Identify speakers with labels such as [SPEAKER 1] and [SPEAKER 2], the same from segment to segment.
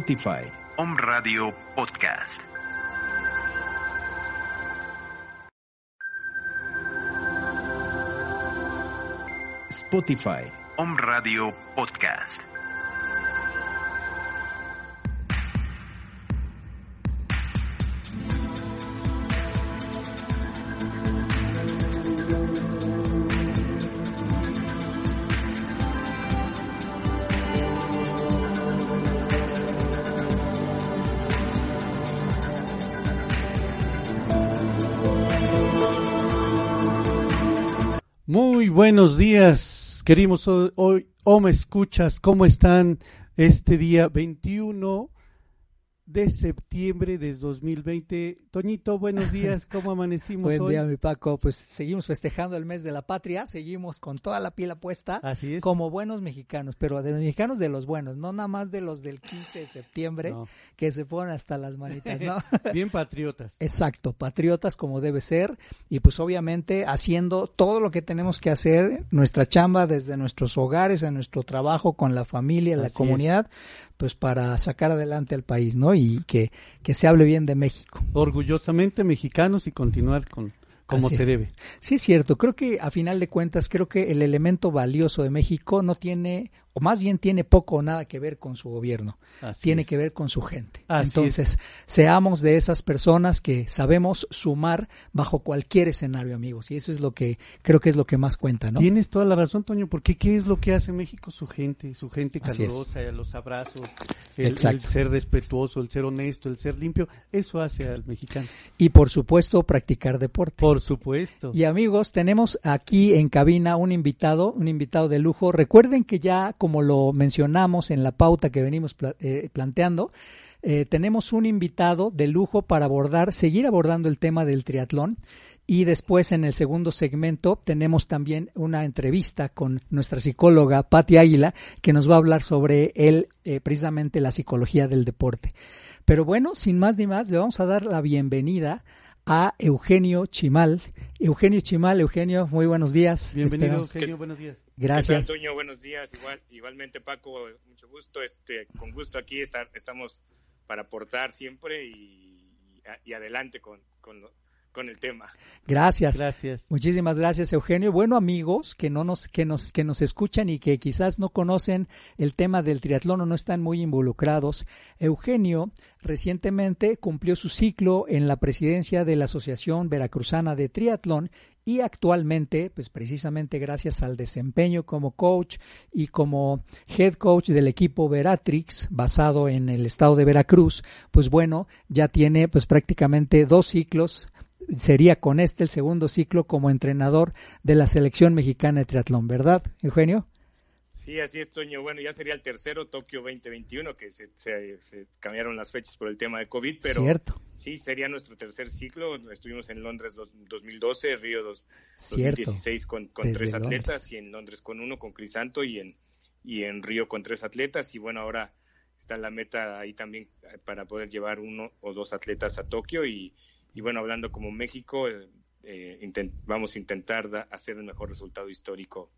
[SPEAKER 1] Spotify.
[SPEAKER 2] Om Radio Podcast.
[SPEAKER 1] Spotify.
[SPEAKER 2] Om Radio Podcast.
[SPEAKER 3] Muy buenos días, queridos hoy, o me escuchas, ¿cómo están este día 21 de septiembre de 2020? Toñito, buenos días, ¿cómo amanecimos
[SPEAKER 4] Buen
[SPEAKER 3] hoy?
[SPEAKER 4] día, mi Paco. Pues seguimos festejando el mes de la patria, seguimos con toda la pila puesta,
[SPEAKER 3] Así es.
[SPEAKER 4] como buenos mexicanos, pero de los mexicanos de los buenos, no nada más de los del 15 de septiembre,
[SPEAKER 3] No.
[SPEAKER 4] que se ponen hasta las manitas, ¿no?
[SPEAKER 3] Bien patriotas.
[SPEAKER 4] Exacto, patriotas como debe ser y pues obviamente haciendo todo lo que tenemos que hacer, nuestra chamba desde nuestros hogares, en nuestro trabajo con la familia, la
[SPEAKER 3] Así
[SPEAKER 4] comunidad, pues para sacar adelante al país, ¿no? Y que, que se hable bien de México.
[SPEAKER 3] Orgullosamente mexicanos y continuar con como
[SPEAKER 4] Así
[SPEAKER 3] se
[SPEAKER 4] es.
[SPEAKER 3] debe.
[SPEAKER 4] Sí, es cierto. Creo que a final de cuentas, creo que el elemento valioso de México no tiene, o más bien tiene poco o nada que ver con su gobierno.
[SPEAKER 3] Así
[SPEAKER 4] tiene
[SPEAKER 3] es.
[SPEAKER 4] que ver con su gente.
[SPEAKER 3] Así
[SPEAKER 4] Entonces, seamos de esas personas que sabemos sumar bajo cualquier escenario, amigos. Y eso es lo que creo que es lo que más cuenta, ¿no?
[SPEAKER 3] Tienes toda la razón, Toño, porque ¿qué es lo que hace México? Su gente, su gente calurosa, los abrazos, el, el ser respetuoso, el ser honesto, el ser limpio, eso hace al mexicano.
[SPEAKER 4] Y por supuesto, practicar deporte.
[SPEAKER 3] Por supuesto.
[SPEAKER 4] Y amigos, tenemos aquí en cabina un invitado, un invitado de lujo. Recuerden que ya, como lo mencionamos en la pauta que venimos pla- eh, planteando, eh, tenemos un invitado de lujo para abordar, seguir abordando el tema del triatlón. Y después en el segundo segmento tenemos también una entrevista con nuestra psicóloga Patti Águila que nos va a hablar sobre el, eh, precisamente la psicología del deporte. Pero bueno, sin más ni más, le vamos a dar la bienvenida a Eugenio Chimal. Eugenio Chimal, Eugenio, muy buenos días.
[SPEAKER 3] Bienvenido,
[SPEAKER 4] Esperamos-
[SPEAKER 3] Eugenio, buenos días.
[SPEAKER 4] Gracias.
[SPEAKER 5] ¿Qué tal, Toño? Buenos días. Igual, igualmente, Paco, mucho gusto. Este, con gusto aquí estar, estamos para aportar siempre y, y adelante con, con, con el tema.
[SPEAKER 4] Gracias.
[SPEAKER 3] Gracias.
[SPEAKER 4] Muchísimas gracias, Eugenio. Bueno, amigos que no nos que nos que nos escuchan y que quizás no conocen el tema del triatlón o no están muy involucrados, Eugenio recientemente cumplió su ciclo en la presidencia de la Asociación Veracruzana de Triatlón y actualmente, pues precisamente gracias al desempeño como coach y como head coach del equipo Veratrix basado en el estado de Veracruz, pues bueno, ya tiene pues prácticamente dos ciclos sería con este el segundo ciclo como entrenador de la selección mexicana de triatlón, ¿verdad, Eugenio?
[SPEAKER 5] Sí, así es, Toño. Bueno, ya sería el tercero Tokio 2021, que se, se- se cambiaron las fechas por el tema de COVID, pero
[SPEAKER 4] Cierto,
[SPEAKER 5] sí, sería nuestro tercer ciclo. Estuvimos en Londres dos- 2012, Río dos-
[SPEAKER 4] cierto.
[SPEAKER 5] 2016 con, con tres
[SPEAKER 4] Londres.
[SPEAKER 5] atletas y en Londres con uno, con Crisanto y en, y en Río con tres atletas. Y bueno, ahora está la meta ahí también eh, para poder llevar uno o dos atletas a Tokio. Y, y bueno, hablando como México, eh, eh, intent- vamos a intentar da- hacer el mejor resultado histórico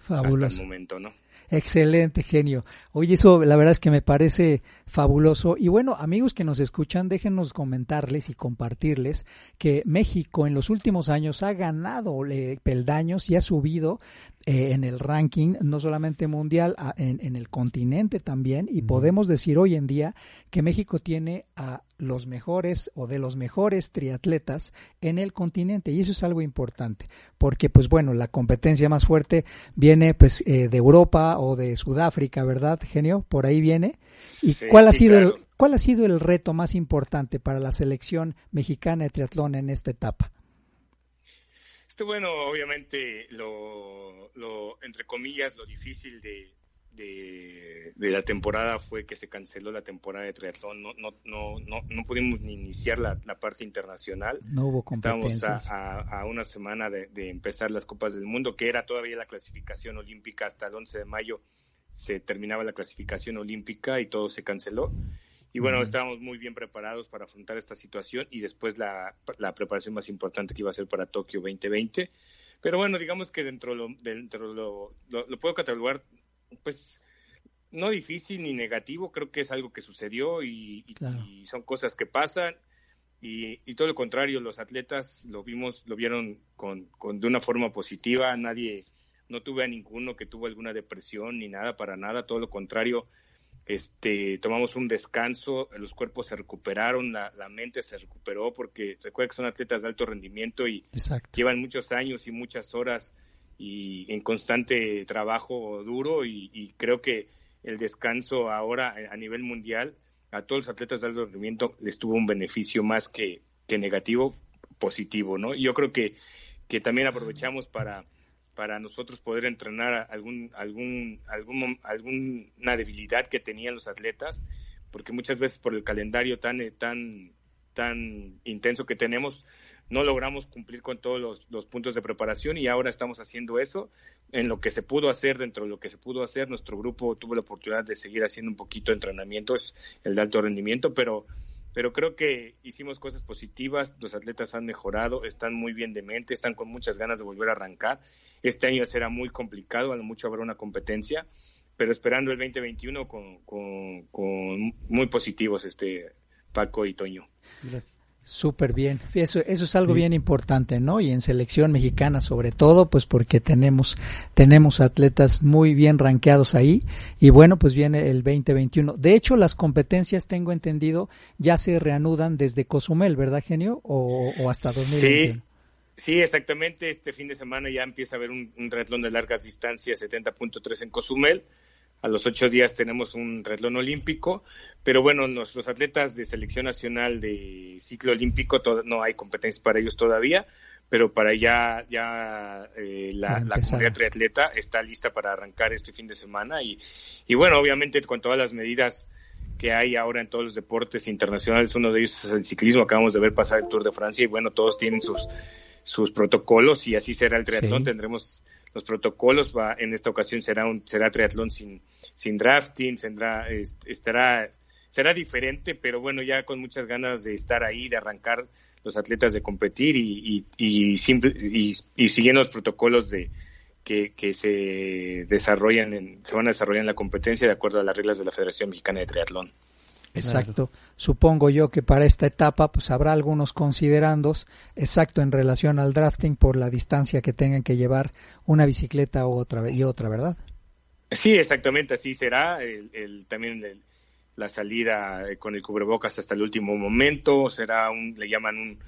[SPEAKER 5] hasta el
[SPEAKER 4] Fabuloso.
[SPEAKER 5] momento, ¿no?
[SPEAKER 4] Excelente, genio. Oye, eso la verdad es que me parece fabuloso. Y bueno, amigos que nos escuchan, déjenos comentarles y compartirles que México en los últimos años ha ganado eh, peldaños y ha subido eh, en el ranking, no solamente mundial, a- en, en el continente también. Y podemos decir hoy en día que México tiene a los mejores o de los mejores triatletas en el continente. Y eso es algo importante porque pues bueno la competencia más fuerte viene pues eh, de Europa o de Sudáfrica verdad genio por ahí viene. Y
[SPEAKER 5] Sí,
[SPEAKER 4] cuál ha sido
[SPEAKER 5] claro.
[SPEAKER 4] el cuál ha sido el reto más importante para la selección mexicana de triatlón en esta etapa
[SPEAKER 5] Este, bueno, obviamente, lo, lo, entre comillas, lo difícil de, de, de la temporada fue que se canceló la temporada de triatlón. No, no, no, no, no pudimos ni iniciar la, la parte internacional.
[SPEAKER 4] no hubo
[SPEAKER 5] Estábamos a, a, a una semana de, de empezar las Copas del Mundo, que era todavía la clasificación olímpica hasta el 11 de mayo. Se terminaba la clasificación olímpica y todo se canceló. Y bueno, estábamos muy bien preparados para afrontar esta situación y después la, la preparación más importante que iba a ser para Tokio 2020. Pero bueno, digamos que dentro lo, dentro lo, lo, lo puedo catalogar, pues no difícil ni negativo, creo que es algo que sucedió y, son cosas que pasan. Y, todo lo contrario, los atletas lo vimos, lo vieron con, de una forma positiva. Nadie, no tuve a ninguno que tuvo alguna depresión ni nada para nada. Todo lo contrario, este, tomamos un descanso, los cuerpos se recuperaron, la, mente se recuperó porque recuerda que son atletas de alto rendimiento y llevan muchos años y muchas horas y en constante trabajo duro y, creo que el descanso ahora a nivel mundial a todos los atletas de alto rendimiento les tuvo un beneficio más que, que negativo, positivo, ¿no? Y yo creo que, que también aprovechamos para para nosotros poder entrenar algún, algún, algún, alguna debilidad que tenían los atletas, porque muchas veces por el calendario tan, tan, tan intenso que tenemos, no logramos cumplir con todos los, puntos de preparación y ahora estamos haciendo eso en lo que se pudo hacer, dentro de lo que se pudo hacer, nuestro grupo tuvo la oportunidad de seguir haciendo un poquito de entrenamiento, es el de alto rendimiento, pero pero creo que hicimos cosas positivas, los atletas han mejorado, están muy bien de mente, están con muchas ganas de volver a arrancar. Este año será muy complicado, a lo mucho habrá una competencia, pero esperando el 2021 con, con, con muy positivos este Paco y Toño.
[SPEAKER 4] Súper bien. Eso, eso es algo bien importante, ¿no? Y en selección mexicana sobre todo, pues porque tenemos, tenemos atletas muy bien rankeados ahí. Y bueno, pues viene el 2021. De hecho, las competencias, tengo entendido, ya se reanudan desde Cozumel, ¿verdad, Genio? O, hasta 2021.
[SPEAKER 5] Sí. Sí, exactamente. Este fin de semana ya empieza a haber un, un triatlón de largas distancias, 70.3 en Cozumel a los ocho días tenemos un retlón olímpico, pero bueno, nuestros atletas de selección nacional de ciclo olímpico no hay competencias para ellos todavía, pero para ya, ya eh, la, la, comunidad triatleta está lista para arrancar este fin de semana y, y bueno, obviamente con todas las medidas que hay ahora en todos los deportes internacionales, uno de ellos es el ciclismo, acabamos de ver pasar el Tour de Francia y bueno, todos tienen sus, sus protocolos y así será el triatlón, tendremos los protocolos. Va, en esta ocasión será un será triatlón sin, sin drafting, tendrá, estará, será diferente, pero bueno, ya con muchas ganas de estar ahí, de arrancar los atletas de competir y, y, y, siguiendo los protocolos de que, que se desarrollan en, se van a desarrollar en la competencia de acuerdo a las reglas de la Federación Mexicana de Triatlón.
[SPEAKER 4] Exacto. Supongo yo que para esta etapa pues habrá algunos considerandos exacto en relación al drafting por la distancia que tengan que llevar una bicicleta u otra y otra, ¿verdad?
[SPEAKER 5] Sí, exactamente, así será. El, también la salida con el cubrebocas hasta el último momento será un, le llaman un,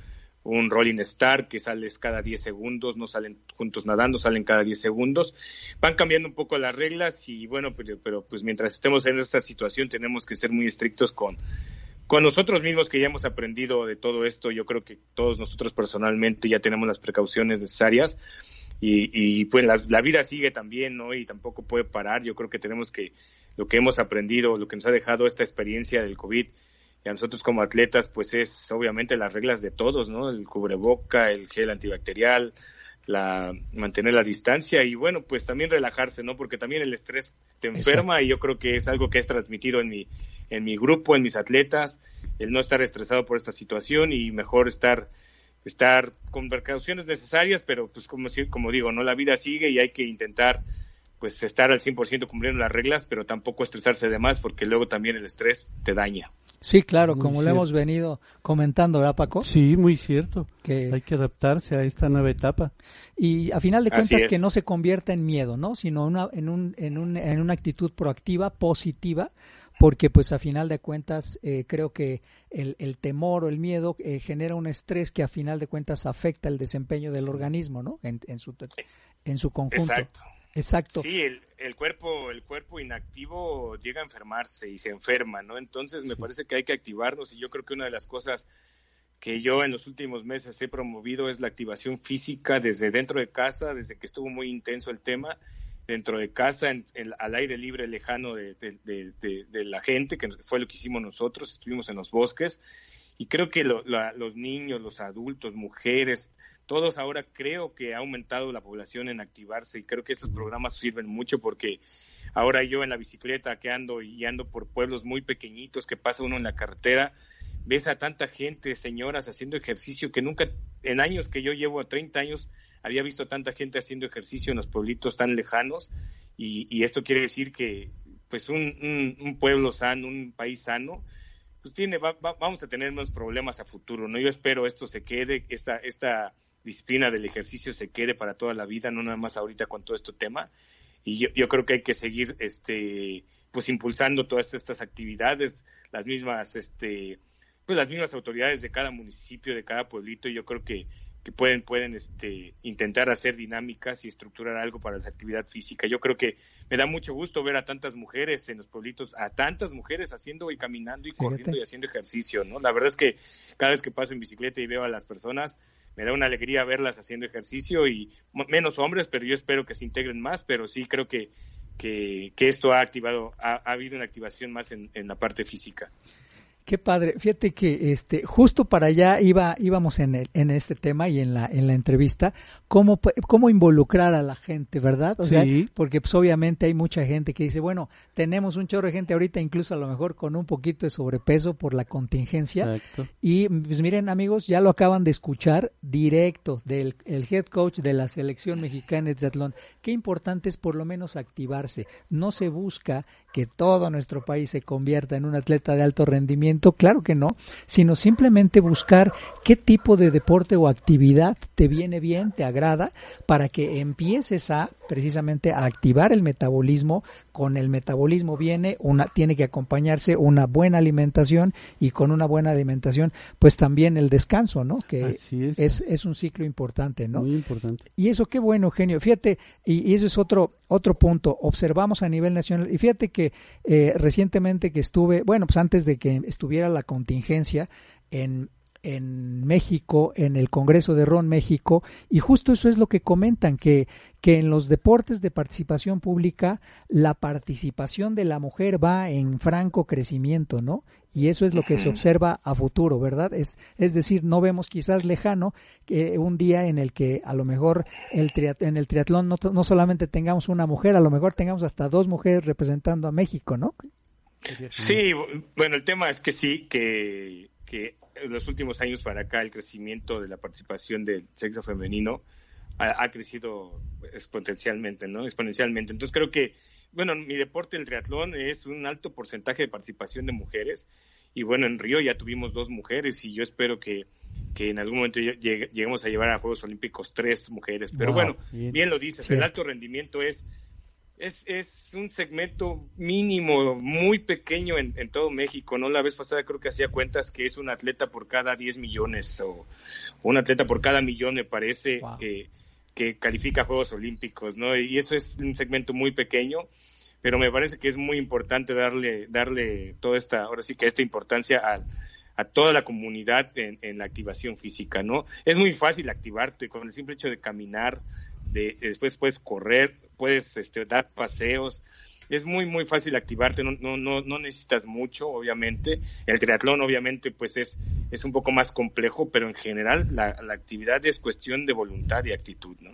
[SPEAKER 5] un rolling star que sales cada 10 segundos, no salen juntos nadando, salen cada 10 segundos. Van cambiando un poco las reglas y bueno, pero, pero pues mientras estemos en esta situación tenemos que ser muy estrictos con, con nosotros mismos que ya hemos aprendido de todo esto. Yo creo que todos nosotros personalmente ya tenemos las precauciones necesarias y, pues la, la vida sigue también, ¿no? Y tampoco puede parar. Yo creo que tenemos que, lo que hemos aprendido, lo que nos ha dejado esta experiencia del COVID, y a nosotros como atletas, pues es obviamente las reglas de todos, ¿no? El cubreboca, el gel antibacterial, la mantener la distancia y bueno, pues también relajarse, ¿no? Porque también el estrés te enferma y yo creo que es algo que es transmitido en mi en mi grupo, en mis atletas, el no estar estresado por esta situación y mejor estar estar con precauciones necesarias, pero pues como como digo, no la vida sigue y hay que intentar pues estar al 100% cumpliendo las reglas, pero tampoco estresarse de más porque luego también el estrés te daña.
[SPEAKER 4] Sí, claro, como lo hemos venido comentando, ¿verdad, Paco?
[SPEAKER 3] Sí, muy cierto. Que hay que adaptarse a esta nueva etapa.
[SPEAKER 4] Y a final de cuentas que no se convierta en miedo, ¿no? Sino una, en, un, en, un, en una actitud proactiva, positiva, porque pues a final de cuentas eh, creo que el, el, temor o el miedo eh, genera un estrés que a final de cuentas afecta el desempeño del organismo, ¿no? En, en su, en su conjunto.
[SPEAKER 5] Exacto.
[SPEAKER 4] Exacto.
[SPEAKER 5] Sí, el, el, cuerpo, el cuerpo inactivo llega a enfermarse y se enferma, ¿no? Entonces me parece que hay que activarnos y yo creo que una de las cosas que yo en los últimos meses he promovido es la activación física desde dentro de casa, desde que estuvo muy intenso el tema, dentro de casa, en, al aire libre lejano de, de, la gente, que fue lo que hicimos nosotros, estuvimos en los bosques, y creo que los niños, los adultos, mujeres, todos ahora creo que ha aumentado la población en activarse y creo que estos programas sirven mucho porque ahora yo en la bicicleta que ando y ando por pueblos muy pequeñitos que pasa uno en la carretera, ves a tanta gente, señoras haciendo ejercicio que nunca, en años que yo llevo, a 30 años, había visto tanta gente haciendo ejercicio en los pueblitos tan lejanos y, y esto quiere decir que pues un, un, pueblo sano, un país sano, pues tiene, vamos a tener más problemas a futuro, ¿no? Yo espero esto se quede, esta, esta disciplina del ejercicio se quede para toda la vida, no nada más ahorita con todo este tema. Y yo, yo creo que hay que seguir, este, pues impulsando todas estas actividades, las mismas, este, pues las mismas autoridades de cada municipio, de cada pueblito, yo creo que, que pueden, pueden este, intentar hacer dinámicas y estructurar algo para la actividad física. Yo creo que me da mucho gusto ver a tantas mujeres en los pueblitos, a tantas mujeres haciendo y caminando y corriendo y haciendo ejercicio, ¿no? La verdad es que cada vez que paso en bicicleta y veo a las personas, me da una alegría verlas haciendo ejercicio y menos hombres, pero yo espero que se integren más, pero sí creo que, que, esto ha activado, ha, habido una activación más en la parte física.
[SPEAKER 4] Qué padre. Fíjate que este justo para allá iba íbamos en el, en este tema y en la en la entrevista cómo cómo involucrar a la gente, ¿verdad? O sea, porque pues obviamente hay mucha gente que dice, bueno, tenemos un chorro de gente ahorita incluso a lo mejor con un poquito de sobrepeso por la contingencia. Exacto. Y pues miren, amigos, ya lo acaban de escuchar directo del el head coach de la selección mexicana de triatlón. Qué importante es por lo menos activarse. No se busca que todo nuestro país se convierta en un atleta de alto rendimiento, claro que no, sino simplemente buscar qué tipo de deporte o actividad te viene bien, te agrada, para que empieces a precisamente a activar el metabolismo. Con el metabolismo viene una, tiene que acompañarse una buena alimentación y con una buena alimentación, pues también el descanso, ¿no? Que es. es. un ciclo importante, ¿no?
[SPEAKER 3] Muy importante.
[SPEAKER 4] Y eso qué bueno, Eugenio. Fíjate, y, y eso es otro, otro punto. Observamos a nivel nacional, y fíjate que eh, recientemente que estuve, bueno, pues antes de que estuviera la contingencia en, en México, en el Congreso de Ron México, y justo eso es lo que comentan, que, que en los deportes de participación pública la participación de la mujer va en franco crecimiento, ¿no? Y eso es lo que se observa a futuro, ¿verdad? Es, es decir, no vemos quizás lejano que un día en el que a lo mejor el en el triatlón no, no solamente tengamos una mujer, a lo mejor tengamos hasta dos mujeres representando a México, ¿no?
[SPEAKER 5] Sí, bueno, el tema es que sí, que, que en los últimos años para acá el crecimiento de la participación del sexo femenino ha, crecido exponencialmente, ¿no? Exponencialmente. Entonces creo que, bueno, mi deporte, el triatlón, es un alto porcentaje de participación de mujeres. Y bueno, en Río ya tuvimos dos mujeres y yo espero que, que en algún momento lleguemos a llevar a Juegos Olímpicos tres mujeres. Pero bueno, bien, lo dices, el alto rendimiento es es, es un segmento mínimo, muy pequeño en, en, todo México, ¿no? La vez pasada creo que hacía cuentas que es un atleta por cada 10 millones o un atleta por cada millón, me parece, que, que califica a Juegos Olímpicos, ¿no? Y eso es un segmento muy pequeño, pero me parece que es muy importante darle, darle toda esta, ahora sí que esta importancia a, a toda la comunidad en, en la activación física, ¿no? Es muy fácil activarte con el simple hecho de caminar, de, después puedes correr, puedes este, dar paseos. Es muy, muy fácil activarte, no, no, no, no necesitas mucho, obviamente. El triatlón, obviamente, pues es, es un poco más complejo, pero en general la, la actividad es cuestión de voluntad y actitud, ¿no?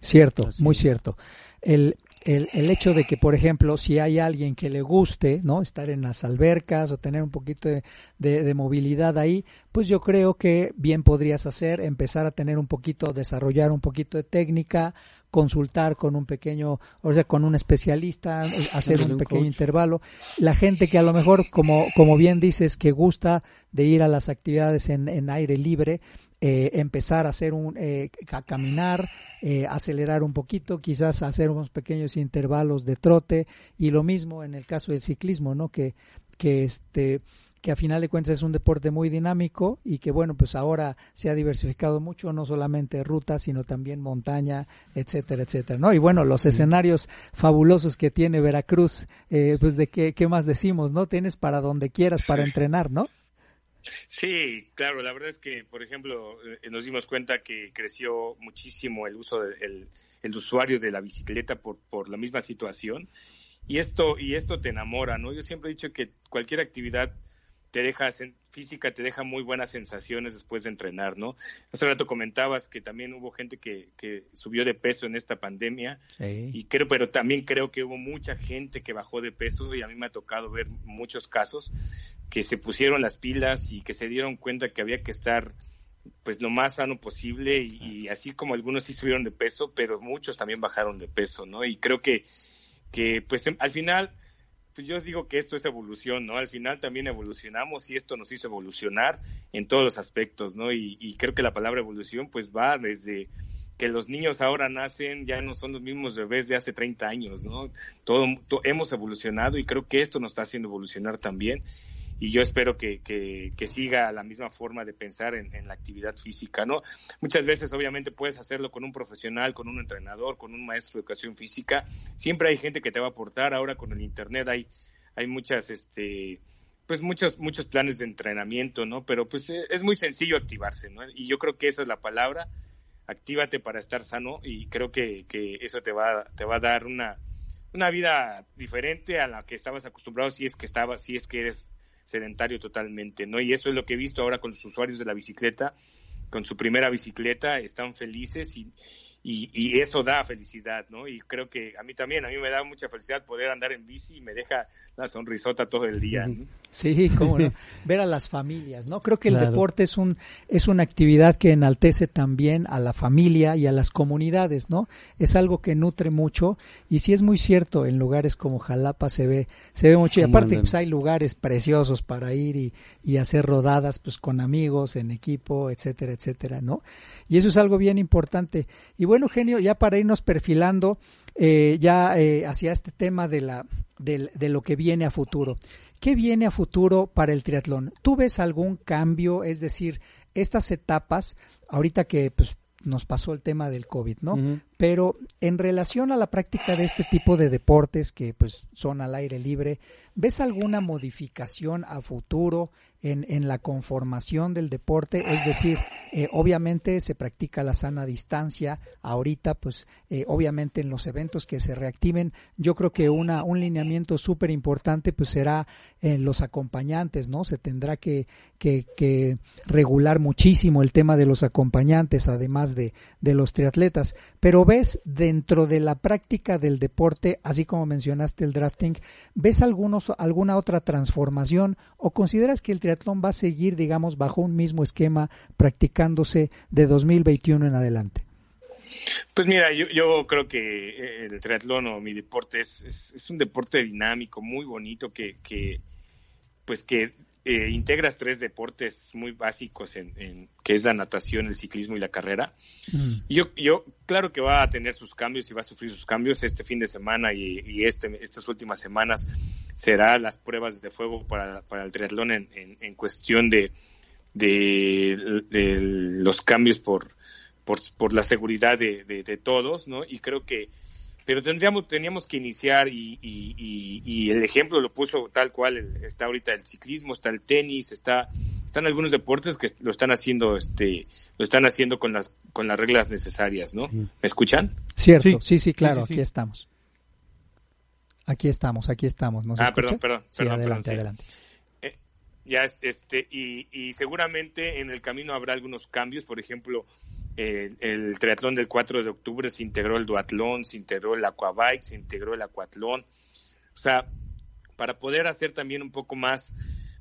[SPEAKER 4] Cierto, muy cierto. El, el, el, hecho de que, por ejemplo, si hay alguien que le guste, ¿no? Estar en las albercas o tener un poquito de, de, movilidad ahí, pues yo creo que bien podrías hacer, empezar a tener un poquito, desarrollar un poquito de técnica, consultar con un pequeño, o sea, con un especialista, hacer un pequeño intervalo. La gente que a lo mejor, como, como bien dices, que gusta de ir a las actividades en, en aire libre, eh, empezar a hacer un, eh, a caminar, eh, acelerar un poquito, quizás hacer unos pequeños intervalos de trote y lo mismo en el caso del ciclismo, ¿no? Que, que este que a final de cuentas es un deporte muy dinámico y que bueno pues ahora se ha diversificado mucho no solamente ruta sino también montaña etcétera etcétera no y bueno los escenarios fabulosos que tiene Veracruz eh, pues de qué, qué más decimos no tienes para donde quieras para entrenar no
[SPEAKER 5] Sí, claro, la verdad es que, por ejemplo, eh, nos dimos cuenta que creció muchísimo el uso del el usuario de la bicicleta por, por la misma situación y esto, y esto te enamora, ¿no? Yo siempre he dicho que cualquier actividad te deja física, te deja muy buenas sensaciones después de entrenar, ¿no? Hace rato comentabas que también hubo gente que, que subió de peso en esta pandemia y creo, pero también creo que hubo mucha gente que bajó de peso y a mí me ha tocado ver muchos casos que se pusieron las pilas y que se dieron cuenta que había que estar pues lo más sano posible y, y así como algunos sí subieron de peso, pero muchos también bajaron de peso, ¿no? Y creo que, que pues al final pues yo digo que esto es evolución, ¿no? Al final también evolucionamos y esto nos hizo evolucionar en todos los aspectos, ¿no? Y, y creo que la palabra evolución pues va desde que los niños ahora nacen, ya no son los mismos bebés de hace 30 años, ¿no? Todo, hemos evolucionado y creo que esto nos está haciendo evolucionar también y yo espero que, que, siga la misma forma de pensar en, la actividad física, ¿no? Muchas veces, obviamente, puedes hacerlo con un profesional, con un entrenador, con un maestro de educación física. Siempre hay gente que te va a aportar. Ahora con el Internet hay, hay muchas, este, pues muchos, muchos planes de entrenamiento, ¿no? Pero pues eh, es muy sencillo activarse, ¿no? Y yo creo que esa es la palabra actívate para estar sano y creo que, que eso te va, te va a dar una, una vida diferente a la que estabas acostumbrado si es que estabas, si es que eres sedentario totalmente, ¿no? Y eso es lo que he visto ahora con los usuarios de la bicicleta, con su primera bicicleta, están felices y, y, eso da felicidad, ¿no? Y creo que a mí también, a mí me da mucha felicidad poder andar en bici y me deja la sonrisota todo el día.
[SPEAKER 4] Sí, cómo no. Ver a las familias, ¿no? Creo que el deporte es un es una actividad que enaltece también a la familia y a las comunidades, ¿no? Es algo que nutre mucho y sí es muy cierto, en lugares como Jalapa se ve se ve mucho y aparte pues hay lugares preciosos para ir y, y hacer rodadas pues con amigos, en equipo, etcétera, etcétera, ¿no? Y eso es algo bien importante. Y bueno, genio, ya para irnos perfilando eh, ya eh, hacia este tema de, la, de, de lo que viene a futuro. ¿Qué viene a futuro para el triatlón? ¿Tú ves algún cambio? Es decir, estas etapas, ahorita que pues, nos pasó el tema del COVID, ¿no? Pero en relación a la práctica de este tipo de deportes que pues son al aire libre, ¿ves alguna modificación a futuro en, en la conformación del deporte, es decir, eh, obviamente se practica la sana distancia, ahorita pues eh, obviamente en los eventos que se reactiven, yo creo que una, un lineamiento súper importante pues será en los acompañantes, ¿no? Se tendrá que, que, que, regular muchísimo el tema de los acompañantes, además de, de los triatletas, pero ves dentro de la práctica del deporte, así como mencionaste el drafting, ¿ves algunos, alguna otra transformación o consideras que el triatlón va a seguir, digamos, bajo un mismo esquema practicándose de 2021 en adelante?
[SPEAKER 5] Pues mira, yo, creo que el triatlón o mi deporte es, es, es un deporte dinámico, muy bonito, que, que pues que eh, integras tres deportes muy básicos en, en, que es la natación, el ciclismo y la carrera. Mm. Yo, yo, claro que va a tener sus cambios y va a sufrir sus cambios este fin de semana y, y este, estas últimas semanas será las pruebas de fuego para, para el triatlón en, en, en cuestión de, de, de, los cambios por, por, por la seguridad de, de, de todos, ¿no? Y creo que pero tendríamos teníamos que iniciar y, y, y, el ejemplo lo puso tal cual está ahorita el ciclismo está el tenis está están algunos deportes que lo están haciendo este lo están haciendo con las con las reglas necesarias no me escuchan
[SPEAKER 4] cierto. Sí. Sí, claro aquí estamos. Aquí estamos aquí estamos.
[SPEAKER 5] Ah perdón perdón, perdón
[SPEAKER 4] adelante adelante.
[SPEAKER 5] Eh, ya este y, y seguramente en el camino habrá algunos cambios por ejemplo eh, el triatlón del 4 de octubre se integró el duatlón, se integró el aquabike, se integró el acuatlón. O sea, para poder hacer también un poco más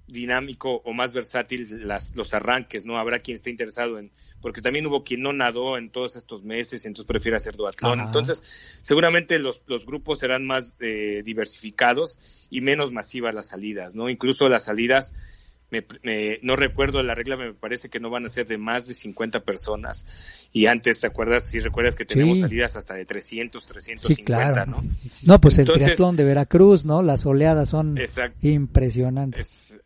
[SPEAKER 5] dinámico o más versátil las, los arranques, ¿no? Habrá quien esté interesado en, porque también hubo quien no nadó en todos estos meses, entonces prefiere hacer duatlón. Entonces, seguramente los, los grupos serán más eh, diversificados y menos masivas las salidas, ¿no? Incluso las salidas me, no recuerdo la regla, me parece que no van a ser de más de 50 personas. Y antes, ¿te acuerdas? Si recuerdas que tenemos salidas hasta de 300, 350, ¿no?
[SPEAKER 4] No, pues el triatlón de Veracruz, ¿no? Las oleadas son impresionantes.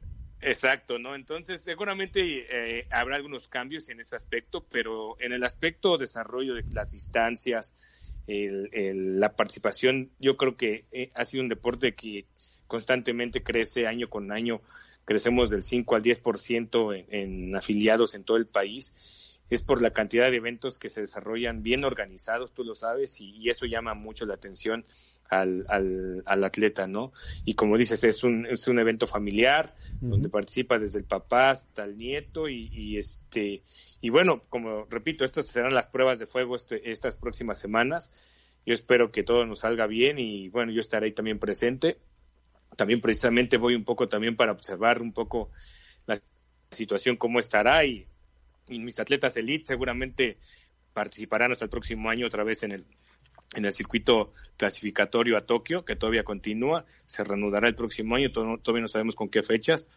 [SPEAKER 5] exacto, ¿no? Entonces, seguramente eh, habrá algunos cambios en ese aspecto, pero en el aspecto desarrollo de las distancias, el, la participación, yo creo que eh, ha sido un deporte que constantemente crece año con año crecemos del 5 al 10% en, en afiliados en todo el país, es por la cantidad de eventos que se desarrollan bien organizados, tú lo sabes, y, eso llama mucho la atención al, al, al, atleta, ¿no? Y como dices, es un, es un evento familiar donde participa desde el papá hasta el nieto y, y, este y bueno, como repito, estas serán las pruebas de fuego este, estas próximas semanas. Yo espero que todo nos salga bien y bueno, yo estaré ahí también presente también precisamente voy un poco también para observar un poco la situación cómo estará y, mis atletas elite seguramente participarán hasta el próximo año otra vez en el en el circuito clasificatorio a Tokio, que todavía continúa, se reanudará el próximo año, todavía no sabemos con qué fechas,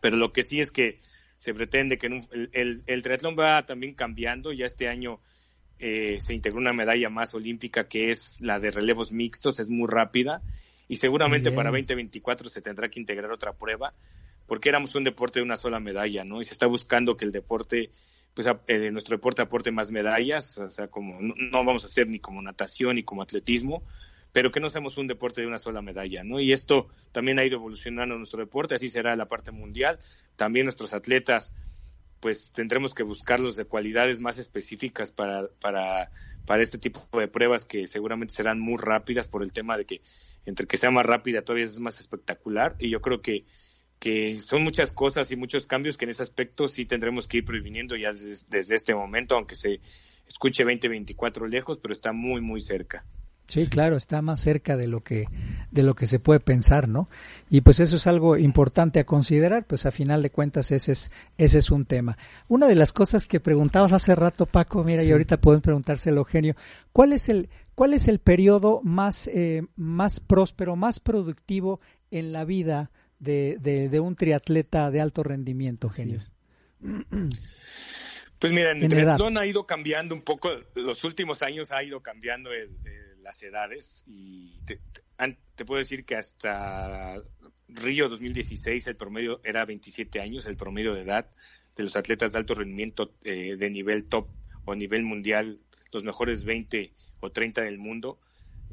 [SPEAKER 5] pero lo que sí es que se pretende que el, triatlón va también cambiando, ya este año eh, se integró una medalla más olímpica que es la de relevos mixtos, es muy rápida y seguramente para 2024 se tendrá que integrar otra prueba porque éramos un deporte de una sola medalla, ¿no? Y se está buscando que el deporte, pues eh, nuestro deporte aporte más medallas, o sea, como no, vamos a hacer ni como natación ni como atletismo, pero que no seamos un deporte de una sola medalla, ¿no? Y esto también ha ido evolucionando nuestro deporte, así será la parte mundial. También nuestros atletas pues tendremos que buscarlos de cualidades más específicas para, para, para este tipo de pruebas que seguramente serán muy rápidas por el tema de que entre que sea más rápida todavía es más espectacular y yo creo que, que son muchas cosas y muchos cambios que en ese aspecto sí tendremos que ir previniendo ya desde, desde este momento, aunque se escuche 2024 lejos, pero está muy, muy cerca.
[SPEAKER 4] Sí, claro, está más cerca de lo que de lo que se puede pensar, ¿no? Y pues eso es algo importante a considerar, pues a final de cuentas ese es ese es un tema. Una de las cosas que preguntabas hace rato, Paco, mira, y ahorita pueden preguntárselo, Eugenio, ¿cuál es el cuál es el periodo más eh, más próspero, más productivo en la vida de, de, un triatleta de alto rendimiento, Eugenio?
[SPEAKER 5] Pues mira, el triatlón ha ido cambiando un poco, los últimos años ha ido cambiando el las edades y te, puedo decir que hasta Río 2016 el promedio era 27 años, el promedio de edad de los atletas de alto rendimiento eh, de nivel top o nivel mundial, los mejores 20 o 30 del mundo,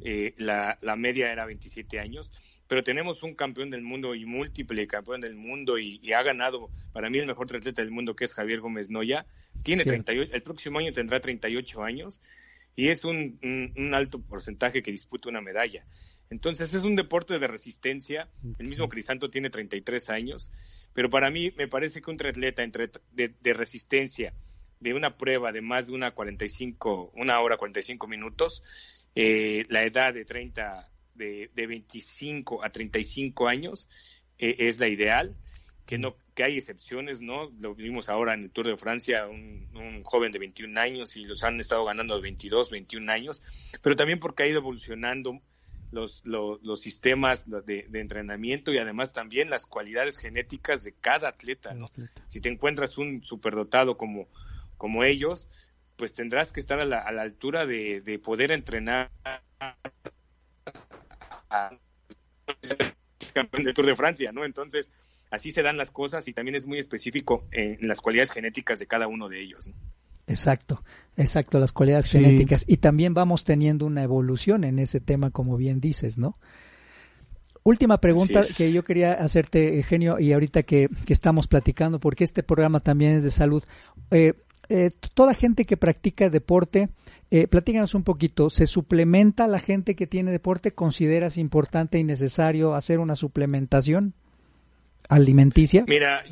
[SPEAKER 5] eh, la, media era 27 años, pero tenemos un campeón del mundo y múltiple campeón del mundo y, ha ganado, para mí el mejor atleta del mundo que es Javier Gómez Noya, tiene 38, el próximo año tendrá 38 años y es un, alto porcentaje que disputa una medalla. Entonces es un deporte de resistencia. El mismo Crisanto tiene 33 años, pero para mí me parece que un triatleta entre, de, resistencia de una prueba de más de una 45, una hora 45 minutos, eh, la edad de 30, de, de 25 a 35 años eh, es la ideal que no que hay excepciones, ¿no? Lo vimos ahora en el Tour de Francia, un, joven de 21 años y los han estado ganando de 22, 21 años, pero también porque ha ido evolucionando los, los, sistemas de, entrenamiento y además también las cualidades genéticas de cada atleta, ¿no? Si te encuentras un superdotado como, como ellos, pues tendrás que estar a la, a la altura de, de poder entrenar a, campeón del Tour de Francia, ¿no? Entonces, así se dan las cosas y también es muy específico en las cualidades genéticas de cada uno de ellos.
[SPEAKER 4] Exacto, exacto, las cualidades genéticas. Y también vamos teniendo una evolución en ese tema, como bien dices, ¿no? Última pregunta que yo quería hacerte, Eugenio, y ahorita que, estamos platicando, porque este programa también es de salud. Eh, eh, toda gente que practica deporte, eh, platícanos un poquito, ¿se suplementa la gente que tiene deporte? ¿Consideras importante y necesario hacer una suplementación? Alimenticia?
[SPEAKER 5] Mira,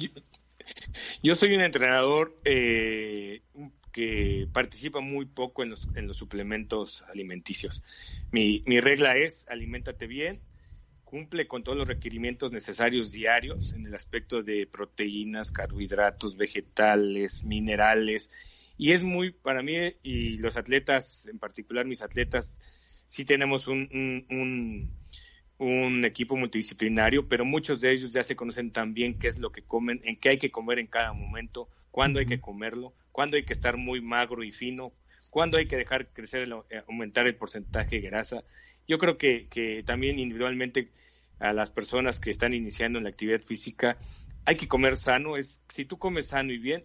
[SPEAKER 5] yo, soy un entrenador eh, que participa muy poco en los, en los suplementos alimenticios. Mi, mi regla es, aliméntate bien, cumple con todos los requerimientos necesarios diarios en el aspecto de proteínas, carbohidratos, vegetales, minerales. Y es muy, para mí y los atletas, en particular mis atletas, sí tenemos un un equipo multidisciplinario, pero muchos de ellos ya se conocen también qué es lo que comen, en qué hay que comer en cada momento, cuándo hay que comerlo, cuándo hay que estar muy magro y fino, cuándo hay que dejar crecer, eh, aumentar el porcentaje de grasa. Yo creo que, que también individualmente a las personas que están iniciando en la actividad física hay que comer sano. Es si tú comes sano y bien,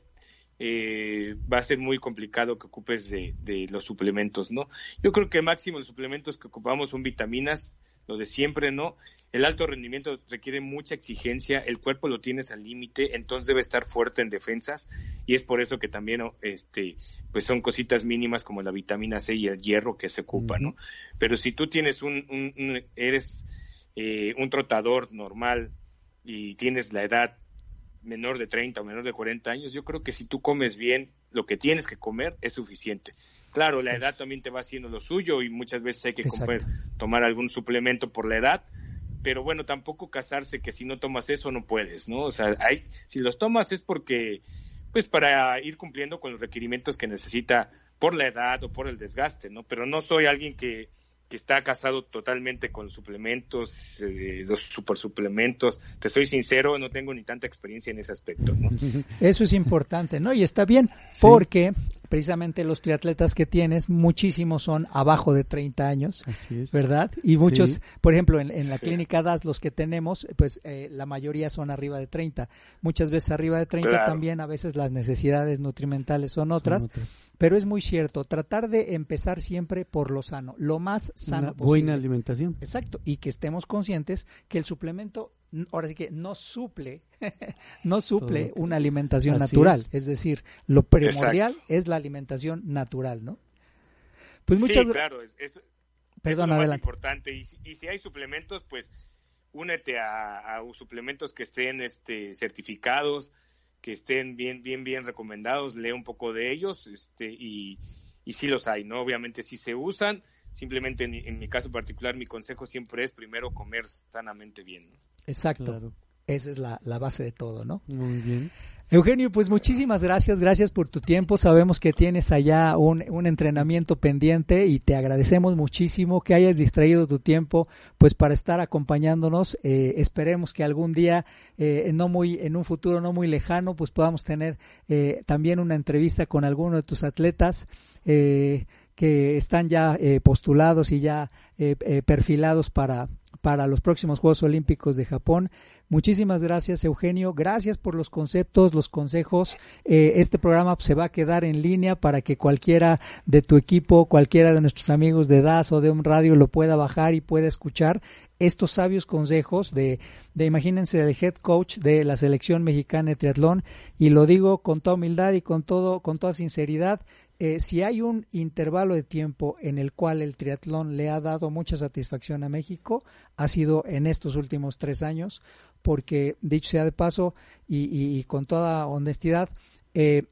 [SPEAKER 5] eh, va a ser muy complicado que ocupes de, de, los suplementos, ¿no? Yo creo que máximo los suplementos que ocupamos son vitaminas, lo de siempre, ¿no? El alto rendimiento requiere mucha exigencia, el cuerpo lo tienes al límite, entonces debe estar fuerte en defensas y es por eso que también este pues son cositas mínimas como la vitamina C y el hierro que se ocupa, ¿no? Pero si tú tienes un, un, eres eh, un trotador normal y tienes la edad menor de 30 o menor de 40 años, yo creo que si tú comes bien lo que tienes que comer es suficiente. Claro, la edad también te va haciendo lo suyo y muchas veces hay que comer, tomar algún suplemento por la edad, pero bueno, tampoco casarse que si no tomas eso no puedes, ¿no? O sea, hay, si los tomas es porque, pues para ir cumpliendo con los requerimientos que necesita por la edad o por el desgaste, ¿no? Pero no soy alguien que, que está casado totalmente con suplementos, eh, los super suplementos. Te soy sincero, no tengo ni tanta experiencia en ese aspecto. ¿no?
[SPEAKER 4] Eso es importante, ¿no? Y está bien, porque precisamente los triatletas que tienes, muchísimos son abajo de 30 años, ¿verdad? Y muchos, por ejemplo, en, en la clínica DAS, los que tenemos, pues eh, la mayoría son arriba de 30. Muchas veces arriba de 30
[SPEAKER 5] Claro.
[SPEAKER 4] también, a veces las necesidades nutrimentales son otras.
[SPEAKER 3] Son otras.
[SPEAKER 4] Pero es muy cierto, tratar de empezar siempre por lo sano, lo más sano
[SPEAKER 3] Una
[SPEAKER 4] posible.
[SPEAKER 3] buena alimentación.
[SPEAKER 4] Exacto, y que estemos conscientes que el suplemento, ahora sí que no suple, no suple una alimentación
[SPEAKER 3] Así
[SPEAKER 4] natural.
[SPEAKER 3] es.
[SPEAKER 4] Es. decir, lo primordial
[SPEAKER 5] Exacto.
[SPEAKER 4] es la alimentación natural, ¿no? Pues
[SPEAKER 5] sí,
[SPEAKER 4] muchas gra-
[SPEAKER 5] claro, es, es-
[SPEAKER 4] Perdón,
[SPEAKER 5] es lo más importante. Y si, y si hay suplementos, pues únete a, a suplementos que estén este, certificados, que estén bien, bien, bien recomendados, lee un poco de ellos, este, y, y sí los hay, ¿no? Obviamente sí se usan, simplemente en, en mi caso particular, mi consejo siempre es primero comer sanamente bien, ¿no?
[SPEAKER 4] Exacto,
[SPEAKER 3] Claro.
[SPEAKER 4] esa es la, la base de todo, ¿no?
[SPEAKER 3] Muy bien.
[SPEAKER 4] Eugenio, pues muchísimas gracias, gracias por tu tiempo. Sabemos que tienes allá un, un entrenamiento pendiente y te agradecemos muchísimo que hayas distraído tu tiempo, pues para estar acompañándonos. Eh, esperemos que algún día, eh, no muy, en un futuro no muy lejano, pues podamos tener eh, también una entrevista con alguno de tus atletas. Eh, que están ya eh, postulados y ya eh, eh, perfilados para, para los próximos Juegos Olímpicos de Japón. Muchísimas gracias, Eugenio. Gracias por los conceptos, los consejos. Eh, este programa se va a quedar en línea para que cualquiera de tu equipo, cualquiera de nuestros amigos de DAS o de un radio lo pueda bajar y pueda escuchar estos sabios consejos de, de imagínense, del head coach de la selección mexicana de triatlón. Y lo digo con toda humildad y con todo, con toda sinceridad. Eh, si hay un intervalo de tiempo en el cual el triatlón le ha dado mucha satisfacción a México, ha sido en estos últimos tres años, porque dicho sea de paso y, con toda honestidad, eh,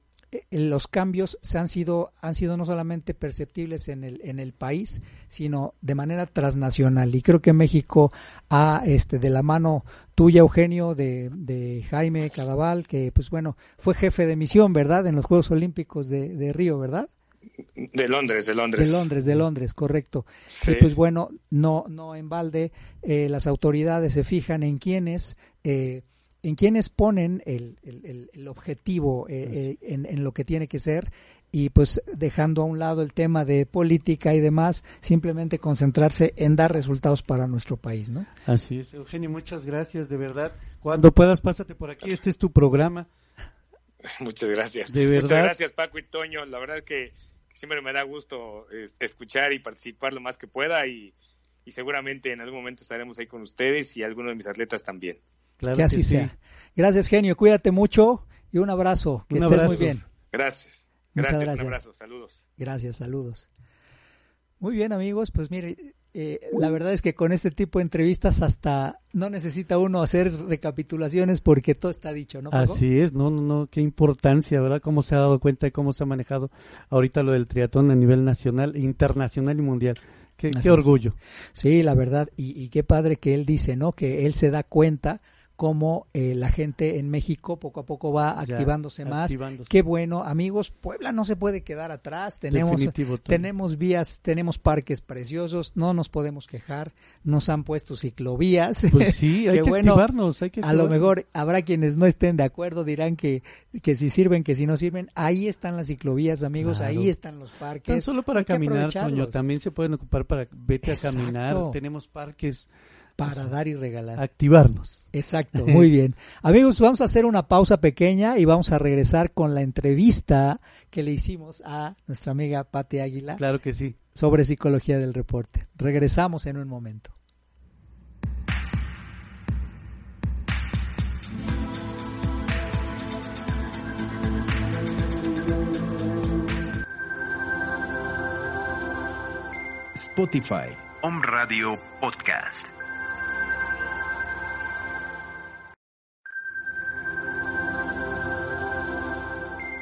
[SPEAKER 4] los cambios se han sido han sido no solamente perceptibles en el en el país sino de manera transnacional y creo que México ha este de la mano tuya Eugenio de, de Jaime Cadaval que pues bueno fue jefe de misión verdad en los Juegos Olímpicos de, de Río verdad
[SPEAKER 5] De Londres, de Londres.
[SPEAKER 4] de Londres de Londres correcto
[SPEAKER 5] Sí.
[SPEAKER 4] y pues bueno, no, no en balde, eh, las autoridades se fijan en quienes, eh, en quienes ponen el, el- el- objetivo eh, eh, en, en lo que tiene que ser y pues dejando a un lado el tema de política y demás, simplemente concentrarse en dar resultados para nuestro país, ¿no?
[SPEAKER 3] Así es, Eugenio, muchas gracias, de verdad. Cuando puedas, pásate por aquí, este es tu programa.
[SPEAKER 5] Muchas gracias.
[SPEAKER 3] De
[SPEAKER 5] Muchas
[SPEAKER 3] verdad.
[SPEAKER 5] gracias, Paco y Toño. La verdad que siempre me da gusto es- escuchar y participar lo más que pueda y, y seguramente en algún momento estaremos ahí con ustedes y algunos de mis atletas también.
[SPEAKER 3] Claro
[SPEAKER 4] que así
[SPEAKER 3] sí.
[SPEAKER 4] sea. Gracias, genio, cuídate mucho y un abrazo, que
[SPEAKER 3] Un
[SPEAKER 4] estés
[SPEAKER 3] abrazo.
[SPEAKER 4] muy bien.
[SPEAKER 5] Gracias.
[SPEAKER 4] Muchas
[SPEAKER 5] Gracias,
[SPEAKER 4] gracias.
[SPEAKER 5] un abrazo, saludos.
[SPEAKER 4] Gracias, saludos. Muy bien, amigos, pues mire, eh, la verdad es que con este tipo de entrevistas hasta no necesita uno hacer recapitulaciones porque todo está dicho, ¿no? Paco?
[SPEAKER 3] Así es, no, no, no, qué importancia, ¿verdad? Cómo se ha dado cuenta de cómo se ha manejado ahorita lo del triatlón a nivel nacional, internacional y mundial. Qué, orgullo.
[SPEAKER 4] Sí, la verdad, y, y qué padre que él dice, ¿no? Que él se da cuenta cómo eh, la gente en México poco a poco va
[SPEAKER 3] Ya,
[SPEAKER 4] activándose más.
[SPEAKER 3] activándose.
[SPEAKER 4] Qué bueno, amigos, Puebla no se puede quedar atrás. Tenemos
[SPEAKER 3] Definitivo,
[SPEAKER 4] tenemos vías, tenemos parques preciosos, no nos podemos quejar. Nos han puesto ciclovías.
[SPEAKER 3] Pues sí, hay que
[SPEAKER 4] bueno.
[SPEAKER 3] activarnos, hay que
[SPEAKER 4] A lo
[SPEAKER 3] activarnos.
[SPEAKER 4] mejor habrá quienes no estén de acuerdo, dirán que, que si sirven, que si no sirven. Ahí están las ciclovías, amigos,
[SPEAKER 3] Claro.
[SPEAKER 4] ahí están los
[SPEAKER 3] Tan
[SPEAKER 4] parques.
[SPEAKER 3] solo para
[SPEAKER 4] Hay
[SPEAKER 3] caminar, Toño, también se pueden ocupar para vete
[SPEAKER 4] Exacto.
[SPEAKER 3] a caminar, tenemos parques,
[SPEAKER 4] Para dar y regalar.
[SPEAKER 3] activarnos.
[SPEAKER 4] Exacto, muy bien. Amigos, vamos a hacer una pausa pequeña y vamos a regresar con la entrevista que le hicimos a nuestra amiga Pati Águila
[SPEAKER 3] Claro que sí.
[SPEAKER 4] sobre psicología del reporte. Regresamos en un momento.
[SPEAKER 1] Spotify,
[SPEAKER 2] Om Radio Podcast.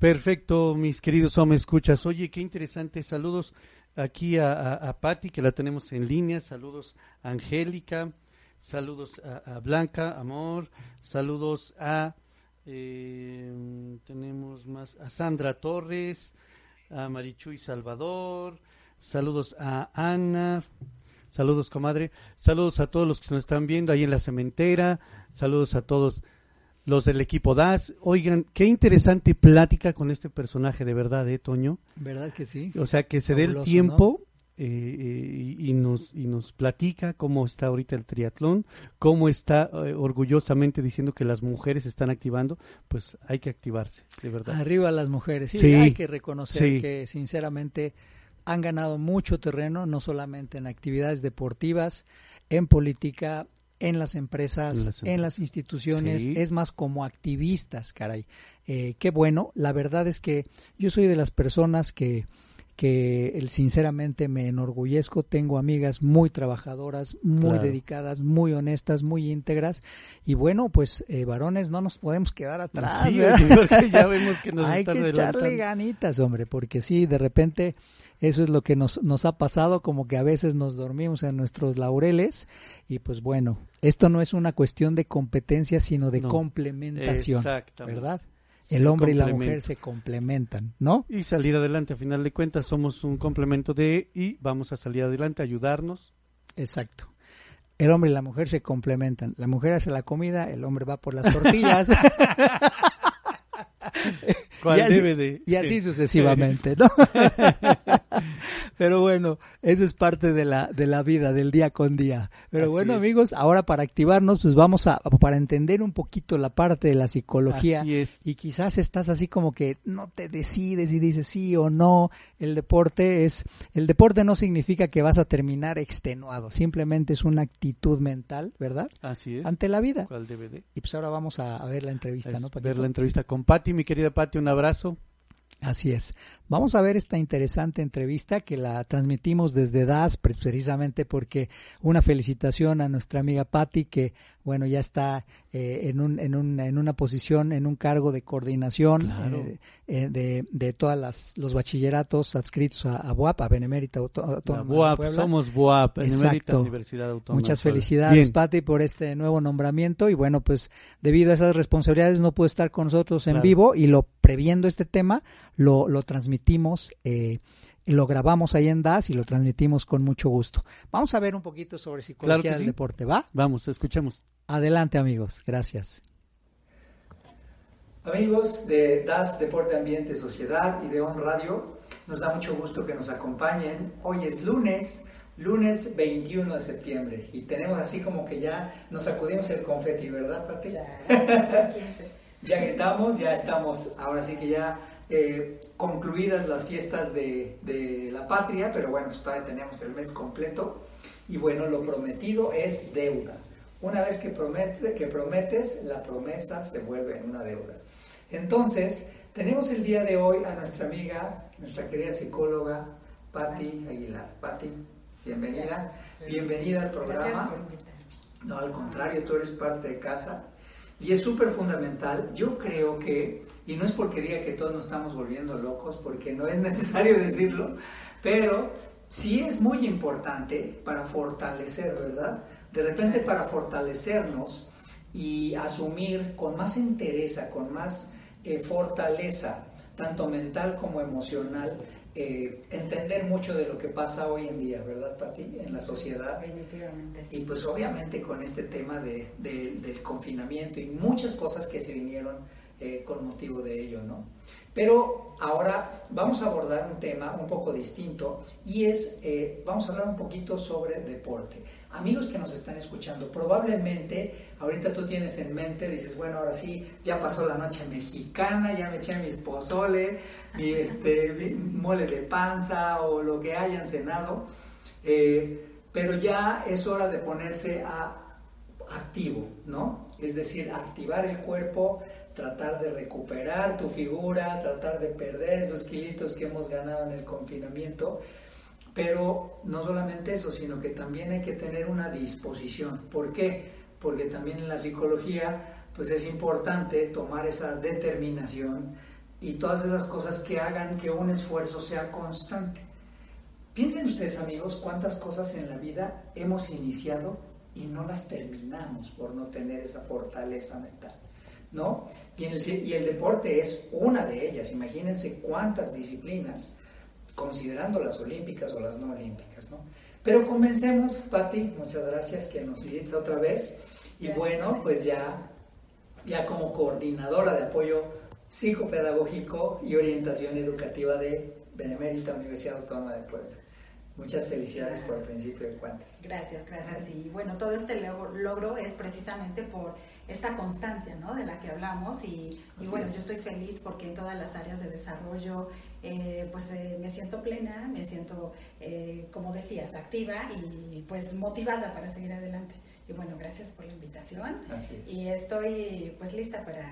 [SPEAKER 3] Perfecto, mis queridos hombres escuchas. Oye, qué interesante. Saludos aquí a, a, Patti, que la tenemos en línea. Saludos a Angélica. Saludos a, Blanca, Amor. Saludos a. Eh, tenemos más. A Sandra Torres. A Marichuy Salvador. Saludos a Ana. Saludos, comadre. Saludos a todos los que nos están viendo ahí en la cementera. Saludos a todos los del equipo DAS. Oigan, qué interesante plática con este personaje, de verdad, ¿eh, Toño?
[SPEAKER 4] ¿Verdad que sí?
[SPEAKER 3] O sea, que se dé el tiempo eh, eh, y, nos, y nos platica cómo está ahorita el triatlón, cómo está eh, orgullosamente diciendo que las mujeres están activando. Pues hay que activarse, de verdad.
[SPEAKER 4] Arriba las mujeres. Sí,
[SPEAKER 3] Sí,
[SPEAKER 4] hay que reconocer
[SPEAKER 3] sí.
[SPEAKER 4] que sinceramente han ganado mucho terreno, no solamente en actividades deportivas, en política, en las empresas,
[SPEAKER 3] En las em-
[SPEAKER 4] en las instituciones,
[SPEAKER 3] Sí.
[SPEAKER 4] es más como activistas, caray. Eh, qué bueno, la verdad es que yo soy de las personas que que sinceramente me enorgullezco, tengo amigas muy trabajadoras, muy
[SPEAKER 3] Claro.
[SPEAKER 4] dedicadas, muy honestas, muy íntegras y bueno, pues eh, varones no nos podemos quedar atrás.
[SPEAKER 3] Porque ya vemos que nos
[SPEAKER 4] Hay que echarle ganitas, hombre, porque sí, de repente eso es lo que nos, nos ha pasado, como que a veces nos dormimos en nuestros laureles y pues bueno, esto no es una cuestión de competencia, sino de
[SPEAKER 3] No,
[SPEAKER 4] complementación,
[SPEAKER 3] Exactamente.
[SPEAKER 4] ¿verdad? El hombre y la mujer se complementan, ¿no?
[SPEAKER 3] Y salir adelante, a final de cuentas, somos un complemento de y vamos a salir adelante, ayudarnos.
[SPEAKER 4] Exacto. El hombre y la mujer se complementan. La mujer hace la comida, el hombre va por las tortillas.
[SPEAKER 3] ¿Cuál
[SPEAKER 4] y así,
[SPEAKER 3] debe de?
[SPEAKER 4] y así sucesivamente, ¿no? Pero bueno, eso es parte de la, de la vida, del día con día. Pero
[SPEAKER 3] Así
[SPEAKER 4] bueno,
[SPEAKER 3] es.
[SPEAKER 4] amigos, ahora para activarnos, pues vamos a, para entender un poquito la parte de la psicología.
[SPEAKER 3] Así es.
[SPEAKER 4] Y quizás estás así como que no te decides y dices sí o no. El deporte es, el deporte no significa que vas a terminar extenuado, simplemente es una actitud mental, ¿verdad?
[SPEAKER 3] Así es.
[SPEAKER 4] Ante la vida.
[SPEAKER 3] ¿Cuál?
[SPEAKER 4] Y pues ahora vamos a, a ver la entrevista,
[SPEAKER 3] Es
[SPEAKER 4] ¿no?
[SPEAKER 3] ver
[SPEAKER 4] Paquito?
[SPEAKER 3] la entrevista con Patti, mi querida Patti, un abrazo.
[SPEAKER 4] Así es. Vamos a ver esta interesante entrevista que la transmitimos desde DAS pre- precisamente porque una felicitación a nuestra amiga Patti que bueno ya está eh, en, un, en, un, en una posición, en un cargo de coordinación
[SPEAKER 3] Claro.
[SPEAKER 4] eh, eh, de, de todas las los bachilleratos adscritos a, a BUAP, a Benemérita Autónoma
[SPEAKER 3] BUAP, somos BUAP, Benemérita. Universidad Autónoma.
[SPEAKER 4] Muchas felicidades. Pati, por este nuevo nombramiento. Y bueno, pues debido a esas responsabilidades no pudo estar con nosotros en
[SPEAKER 3] Claro.
[SPEAKER 4] vivo y lo previendo este tema, lo, lo transmitimos, eh, lo grabamos ahí en DAS y lo transmitimos con mucho gusto. Vamos a ver un poquito sobre psicología
[SPEAKER 3] Claro
[SPEAKER 4] del
[SPEAKER 3] sí.
[SPEAKER 4] deporte, ¿va?
[SPEAKER 3] Vamos, escuchemos.
[SPEAKER 4] Adelante, amigos. Gracias.
[SPEAKER 6] Amigos de DAS Deporte Ambiente Sociedad y de On Radio, nos da mucho gusto que nos acompañen. Hoy es lunes, lunes 21 de septiembre y tenemos así como que ya nos sacudimos el confeti, ¿verdad, Pati? ya gritamos, ya estamos, ahora sí que ya eh, concluidas las fiestas de, de la patria, pero bueno, pues todavía tenemos el mes completo y bueno, lo prometido es deuda. Una vez que, promete, que prometes, la promesa se vuelve en una deuda. Entonces, tenemos el día de hoy a nuestra amiga, nuestra querida psicóloga, Patti Aguilar. Patti, bienvenida. Bienvenida al programa. No, al contrario, tú eres parte de casa. Y es súper fundamental. Yo creo que, y no es porque diga que todos nos estamos volviendo locos, porque no es necesario decirlo, pero sí es muy importante para fortalecer, ¿verdad? De repente para fortalecernos y asumir con más entereza, con más eh, fortaleza, tanto mental como emocional, eh, entender mucho de lo que pasa hoy en día, ¿verdad, Pati? En la sociedad.
[SPEAKER 7] Definitivamente.
[SPEAKER 6] Y pues obviamente con este tema de, de- del confinamiento y muchas cosas que se vinieron eh, con motivo de ello, ¿no? Pero ahora vamos a abordar un tema un poco distinto y es, eh, vamos a hablar un poquito sobre deporte.
[SPEAKER 4] Amigos que nos están escuchando, probablemente ahorita tú tienes en mente, dices, bueno, ahora sí, ya pasó la noche mexicana, ya me eché mi pozole, mi, este, mole de panza o lo que hayan cenado, eh, pero ya es hora de ponerse a activo, ¿no? Es decir, activar el cuerpo, tratar de recuperar tu figura, tratar de perder esos kilitos que hemos ganado en el confinamiento. Pero no solamente eso, sino que también hay que tener una disposición. ¿Por qué? Porque también en la psicología pues es importante tomar esa determinación y todas esas cosas que hagan que un esfuerzo sea constante. Piensen ustedes amigos cuántas cosas en la vida hemos iniciado y no las terminamos por no tener esa fortaleza mental. ¿no? Y, el, deporte es una de ellas. Imagínense cuántas disciplinas, considerando las olímpicas o las no olímpicas, ¿no? Pero comencemos, Patti, muchas gracias que nos visitas otra vez. Y bueno, pues ya, ya como coordinadora de apoyo psicopedagógico y orientación educativa de Benemérita Universidad Autónoma de Puebla. Muchas felicidades por el principio de cuentas.
[SPEAKER 7] Gracias, gracias. Y bueno, todo este logro es precisamente por esta constancia, ¿no? De la que hablamos y, bueno, yo estoy feliz porque en todas las áreas de desarrollo, eh, pues eh, me siento plena, me siento, eh, como decías, activa y pues motivada para seguir adelante. Y bueno, gracias por la invitación.
[SPEAKER 4] Así
[SPEAKER 7] Y estoy pues lista para,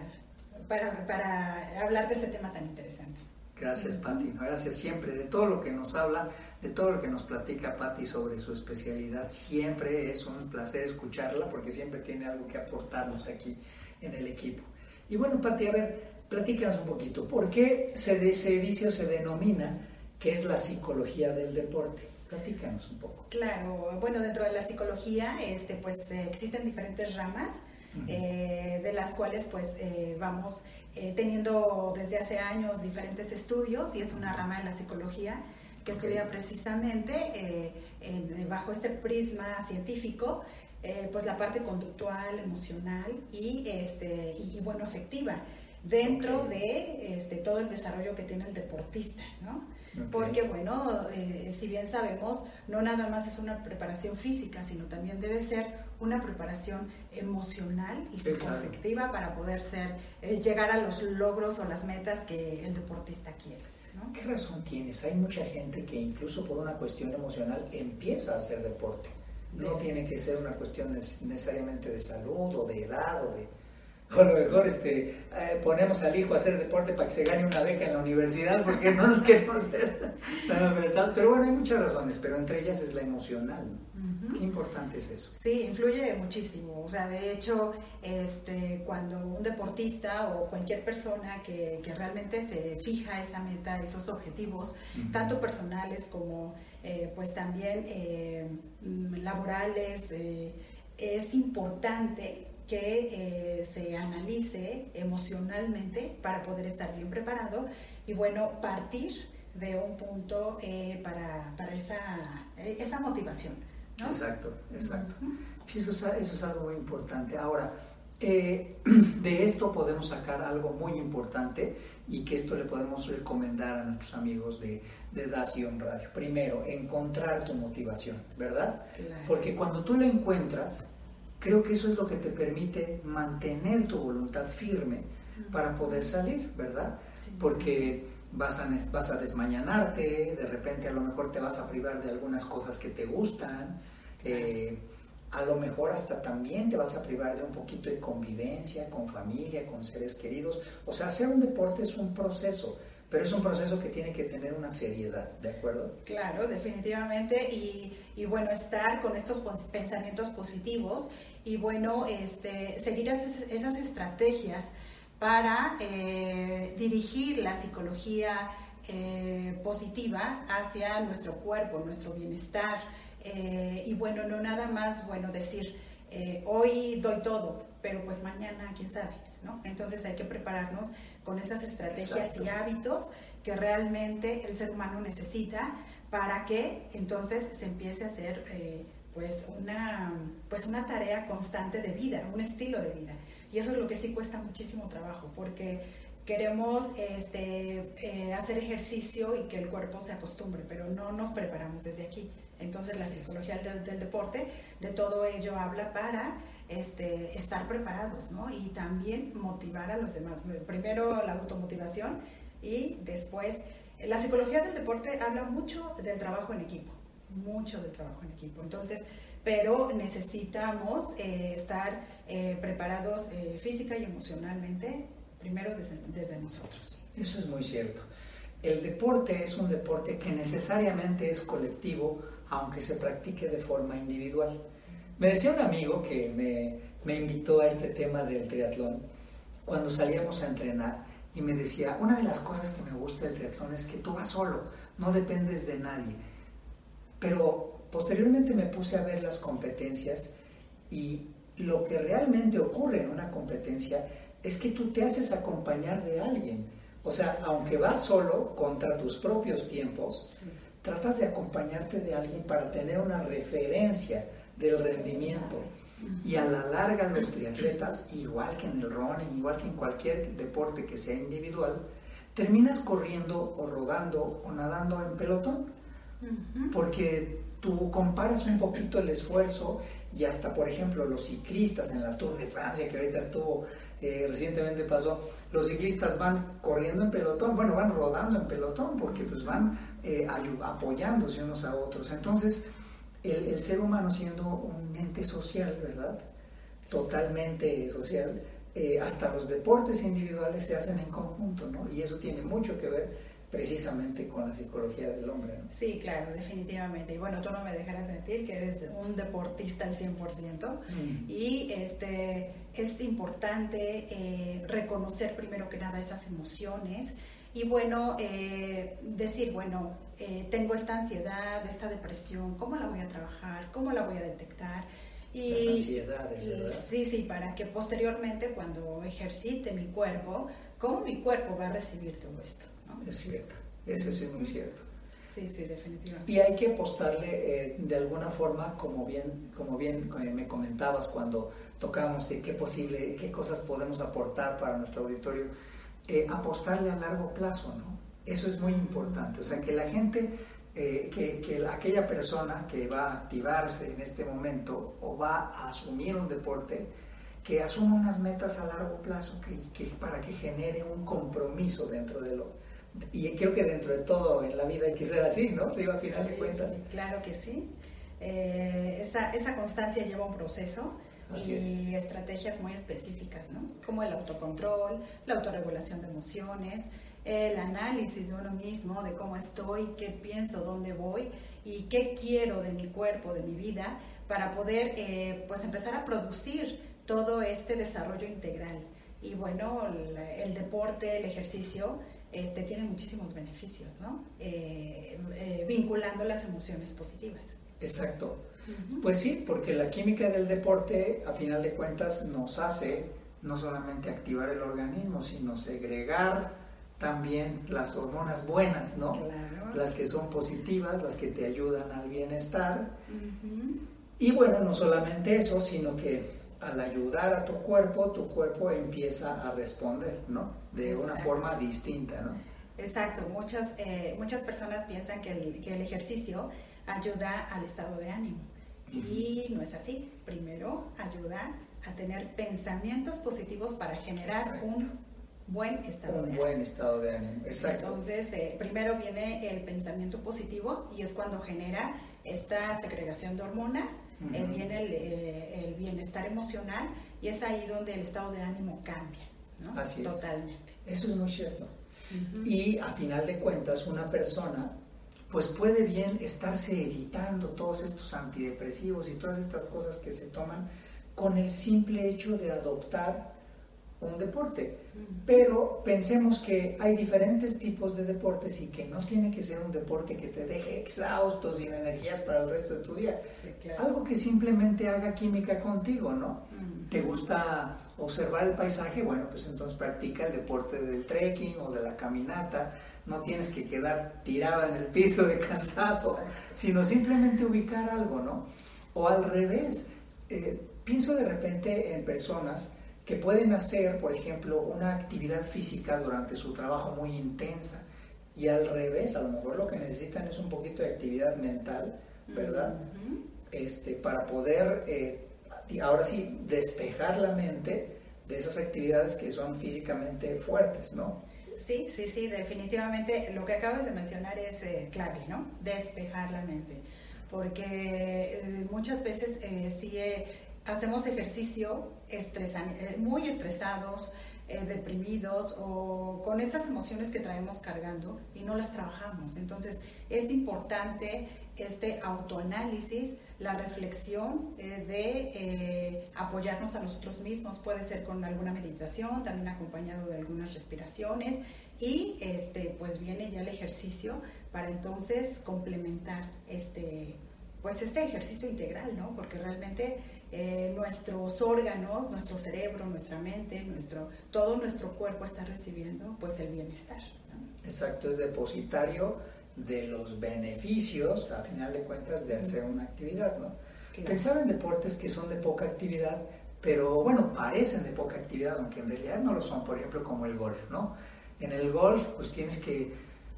[SPEAKER 7] para, para hablar de este tema tan interesante.
[SPEAKER 4] Gracias, Patti. Gracias siempre de todo lo que nos habla, de todo lo que nos platica Patti sobre su especialidad. Siempre es un placer escucharla porque siempre tiene algo que aportarnos aquí en el equipo. Y bueno, Patti, a ver, platícanos un poquito. ¿Por qué se, dice o se denomina que es la psicología del deporte? Platícanos un poco.
[SPEAKER 7] Claro, bueno, dentro de la psicología, este, pues eh, existen diferentes ramas, eh, de las cuales pues eh, vamos teniendo desde hace años diferentes estudios y es una rama de la psicología que estudia precisamente bajo este prisma científico pues la parte conductual, emocional y, este, y, bueno, afectiva dentro de este, todo el desarrollo que tiene el deportista, ¿no? Porque, bueno, eh, si bien sabemos, no nada más es una preparación física, sino también debe ser una preparación emocional y psicoafectiva para poder ser, eh, llegar a los logros o las metas que el deportista quiere.
[SPEAKER 4] ¿Qué razón tienes? Hay mucha gente que incluso por una cuestión emocional empieza a hacer deporte. No tiene que ser una cuestión necesariamente de salud o de edad o de o a lo mejor este, eh, ponemos al hijo a hacer deporte para que se gane una beca en la universidad porque no nos queremos ver Pero bueno, hay muchas razones, pero entre ellas es la emocional. Qué importante es eso.
[SPEAKER 7] Sí, influye muchísimo. O sea, de hecho, este, cuando un deportista o cualquier persona que, que realmente se fija esa meta, esos objetivos, tanto personales como eh, pues también eh, laborales, es importante que eh, se analice emocionalmente para poder estar bien preparado y bueno, partir de un punto eh, para, para esa, eh, esa motivación.
[SPEAKER 4] Exacto, exacto. eso, es, eso es algo muy importante. Ahora, de esto podemos sacar algo muy importante y que esto le podemos recomendar a nuestros amigos de, de Dación Radio. Primero, encontrar tu motivación, ¿verdad? Porque cuando tú la encuentras, Creo que eso es lo que te permite mantener tu voluntad firme para poder salir, ¿verdad? Porque vas a, vas a desmañanarte, de repente a lo mejor te vas a privar de algunas cosas que te gustan, eh, a lo mejor hasta también te vas a privar de un poquito de convivencia con familia, con seres queridos. O sea, hacer un deporte es un proceso, pero es un proceso que tiene que tener una seriedad, ¿de acuerdo?
[SPEAKER 7] Claro, definitivamente, y, y bueno, estar con estos pensamientos positivos y bueno, este, seguir esas, estrategias para eh, dirigir la psicología eh, positiva hacia nuestro cuerpo, nuestro bienestar. Eh, y bueno, no nada más, bueno, decir, hoy doy todo, pero pues mañana, quién sabe, ¿no? Entonces hay que prepararnos con esas estrategias y hábitos que realmente el ser humano necesita para que entonces se empiece a hacer pues una, pues una tarea constante de vida, un estilo de vida. Y eso es lo que sí cuesta muchísimo trabajo, porque queremos este, eh, hacer ejercicio y que el cuerpo se acostumbre, pero no nos preparamos desde aquí. Entonces la psicología del, del, deporte de todo ello habla para este, estar preparados, ¿no? Y también motivar a los demás. Primero la automotivación y después la psicología del deporte habla mucho del trabajo en equipo, mucho del trabajo en equipo. Entonces, pero necesitamos eh, estar eh, preparados eh, física y emocionalmente, primero desde, desde nosotros.
[SPEAKER 4] Eso es muy cierto. El deporte es un deporte que necesariamente es colectivo, aunque se practique de forma individual. Me decía un amigo que me, me invitó a este tema del triatlón cuando salíamos a entrenar y me decía, una de las cosas que me gusta del triatlón es que tú vas solo, no dependes de nadie. Pero posteriormente me puse a ver las competencias y lo que realmente ocurre en una competencia es que tú te haces acompañar de alguien. O sea, aunque vas solo contra tus propios tiempos, tratas de acompañarte de alguien para tener una referencia del rendimiento. Y a la larga los triatletas, igual que en el running, igual que en cualquier deporte que sea individual, terminas corriendo o rodando o nadando en pelotón. Porque tú comparas un poquito el esfuerzo y hasta, por ejemplo, los ciclistas en la Tour de Francia, que ahorita estuvo, eh, recientemente pasó, los ciclistas van corriendo en pelotón, bueno, van rodando en pelotón porque pues van eh, apoyándose unos a otros. Entonces, el, ser humano siendo un ente social, ¿verdad? Totalmente social, eh, hasta los deportes individuales se hacen en conjunto, ¿no? Y eso tiene mucho que ver precisamente con la psicología del hombre. ¿no?
[SPEAKER 7] Sí, claro, definitivamente. Y bueno, tú no me dejarás mentir que eres un deportista al 100%. Mm. Y este, es importante eh, reconocer primero que nada esas emociones y bueno, eh, decir, bueno, eh, tengo esta ansiedad, esta depresión, ¿cómo la voy a trabajar? ¿Cómo la voy a detectar?
[SPEAKER 4] Y, Las ansiedades, ¿verdad?
[SPEAKER 7] Sí, sí, para que posteriormente cuando ejercite mi cuerpo, ¿cómo mi cuerpo va a recibir todo esto?
[SPEAKER 4] Es cierto, eso es muy cierto.
[SPEAKER 7] Sí, sí, definitivamente.
[SPEAKER 4] Y hay que apostarle eh, de alguna forma, como bien, como bien me comentabas cuando tocamos de qué posible, qué cosas podemos aportar para nuestro auditorio, eh, apostarle a largo plazo, ¿no? Eso es muy importante. O sea, que la gente, eh, que, que aquella persona que va a activarse en este momento o va a asumir un deporte, que asuma unas metas a largo plazo que, que, para que genere un compromiso dentro de lo, y creo que dentro de todo en la vida hay que ser así, ¿no? Digo, a final de cuentas.
[SPEAKER 7] claro que sí. Eh, esa, esa constancia lleva un proceso y estrategias muy específicas, ¿no? Como el autocontrol, la autorregulación de emociones, el análisis de uno mismo, de cómo estoy, qué pienso, dónde voy y qué quiero de mi cuerpo, de mi vida, para poder eh, pues empezar a producir todo este desarrollo integral. Y bueno, el, el deporte, el ejercicio, este, tiene muchísimos beneficios, ¿no? Eh, eh, vinculando las emociones positivas.
[SPEAKER 4] Exacto. Pues sí, porque la química del deporte, a final de cuentas, nos hace no solamente activar el organismo, sino segregar también las hormonas buenas, ¿no? Las que son positivas, las que te ayudan al bienestar. Y bueno, no solamente eso, sino que al ayudar a tu cuerpo, tu cuerpo empieza a responder, ¿no? De una forma distinta, ¿no?
[SPEAKER 7] Exacto, muchas, eh, muchas personas piensan que el, que el, ejercicio ayuda al estado de ánimo y no es así. Primero ayuda a tener pensamientos positivos para generar un buen estado
[SPEAKER 4] un
[SPEAKER 7] de
[SPEAKER 4] buen estado de ánimo, exacto.
[SPEAKER 7] Entonces, eh, primero viene el pensamiento positivo y es cuando genera esta segregación de hormonas, eh, viene eh, el, bienestar emocional y es ahí donde el estado de ánimo cambia, ¿no?
[SPEAKER 4] Así
[SPEAKER 7] es. Totalmente.
[SPEAKER 4] Eso es muy cierto. Y a final de cuentas, una persona pues puede bien estarse evitando todos estos antidepresivos y todas estas cosas que se toman con el simple hecho de adoptar un deporte. Pero pensemos que hay diferentes tipos de deportes y que no tiene que ser un deporte que te deje exhausto, sin energías para el resto de tu día. Algo que simplemente haga química contigo, ¿no? ¿Te gusta observar el paisaje? Bueno, pues entonces practica el deporte del trekking o de la caminata. No tienes que quedar tirada en el piso de cansado, sino simplemente ubicar algo, ¿no? O al revés. Eh, pienso de repente en personas que pueden hacer, por ejemplo, una actividad física durante su trabajo muy intensa. Y al revés, a lo mejor lo que necesitan es un poquito de actividad mental, ¿verdad? este, para poder, eh, ahora sí, despejar la mente de esas actividades que son físicamente fuertes, ¿no?
[SPEAKER 7] Sí, sí, sí, definitivamente lo que acabas de mencionar es eh, clave, ¿no? Despejar la mente, porque eh, muchas veces sí hacemos ejercicio estresan, muy estresados, deprimidos o con estas emociones que traemos cargando y no las trabajamos. Entonces es importante este autoanálisis, la reflexión eh, de eh, apoyarnos a nosotros mismos, puede ser con alguna meditación, también acompañado de algunas respiraciones y este pues viene ya el ejercicio para entonces complementar este pues este ejercicio integral, ¿no? Porque realmente eh, nuestros órganos, nuestro cerebro, nuestra mente, nuestro todo nuestro cuerpo está recibiendo pues el bienestar.
[SPEAKER 4] Exacto, es depositario de los beneficios, a final de cuentas, de hacer una actividad, ¿no? Pensar en deportes que son de poca actividad, pero bueno, parecen de poca actividad, aunque en realidad no lo son, por ejemplo, como el golf, ¿no? En el golf, pues tienes que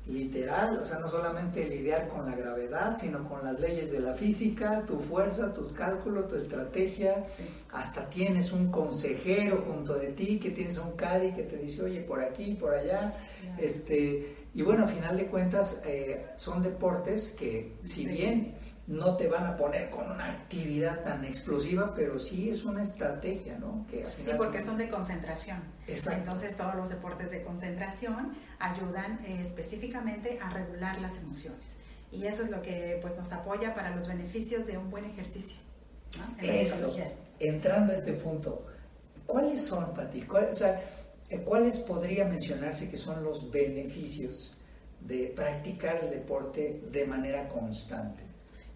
[SPEAKER 4] literal, o sea, no solamente lidiar con la gravedad, sino con las leyes de la física, tu fuerza, tu cálculo, tu estrategia, hasta tienes un consejero junto de ti, que tienes un caddy que te dice, oye, por aquí, por allá, este, y bueno, a final de cuentas, eh, son deportes que, si bien no te van a poner con una actividad tan explosiva, pero sí es una estrategia, ¿no?
[SPEAKER 7] Que sí, porque son de concentración. Exacto. Entonces todos los deportes de concentración ayudan eh, específicamente a regular las emociones. Y eso es lo que pues, nos apoya para los beneficios de un buen ejercicio.
[SPEAKER 4] ¿no? eso, entrando a este punto, ¿cuáles son, Pati? o sea, ¿Cuáles podría mencionarse que son los beneficios de practicar el deporte de manera constante?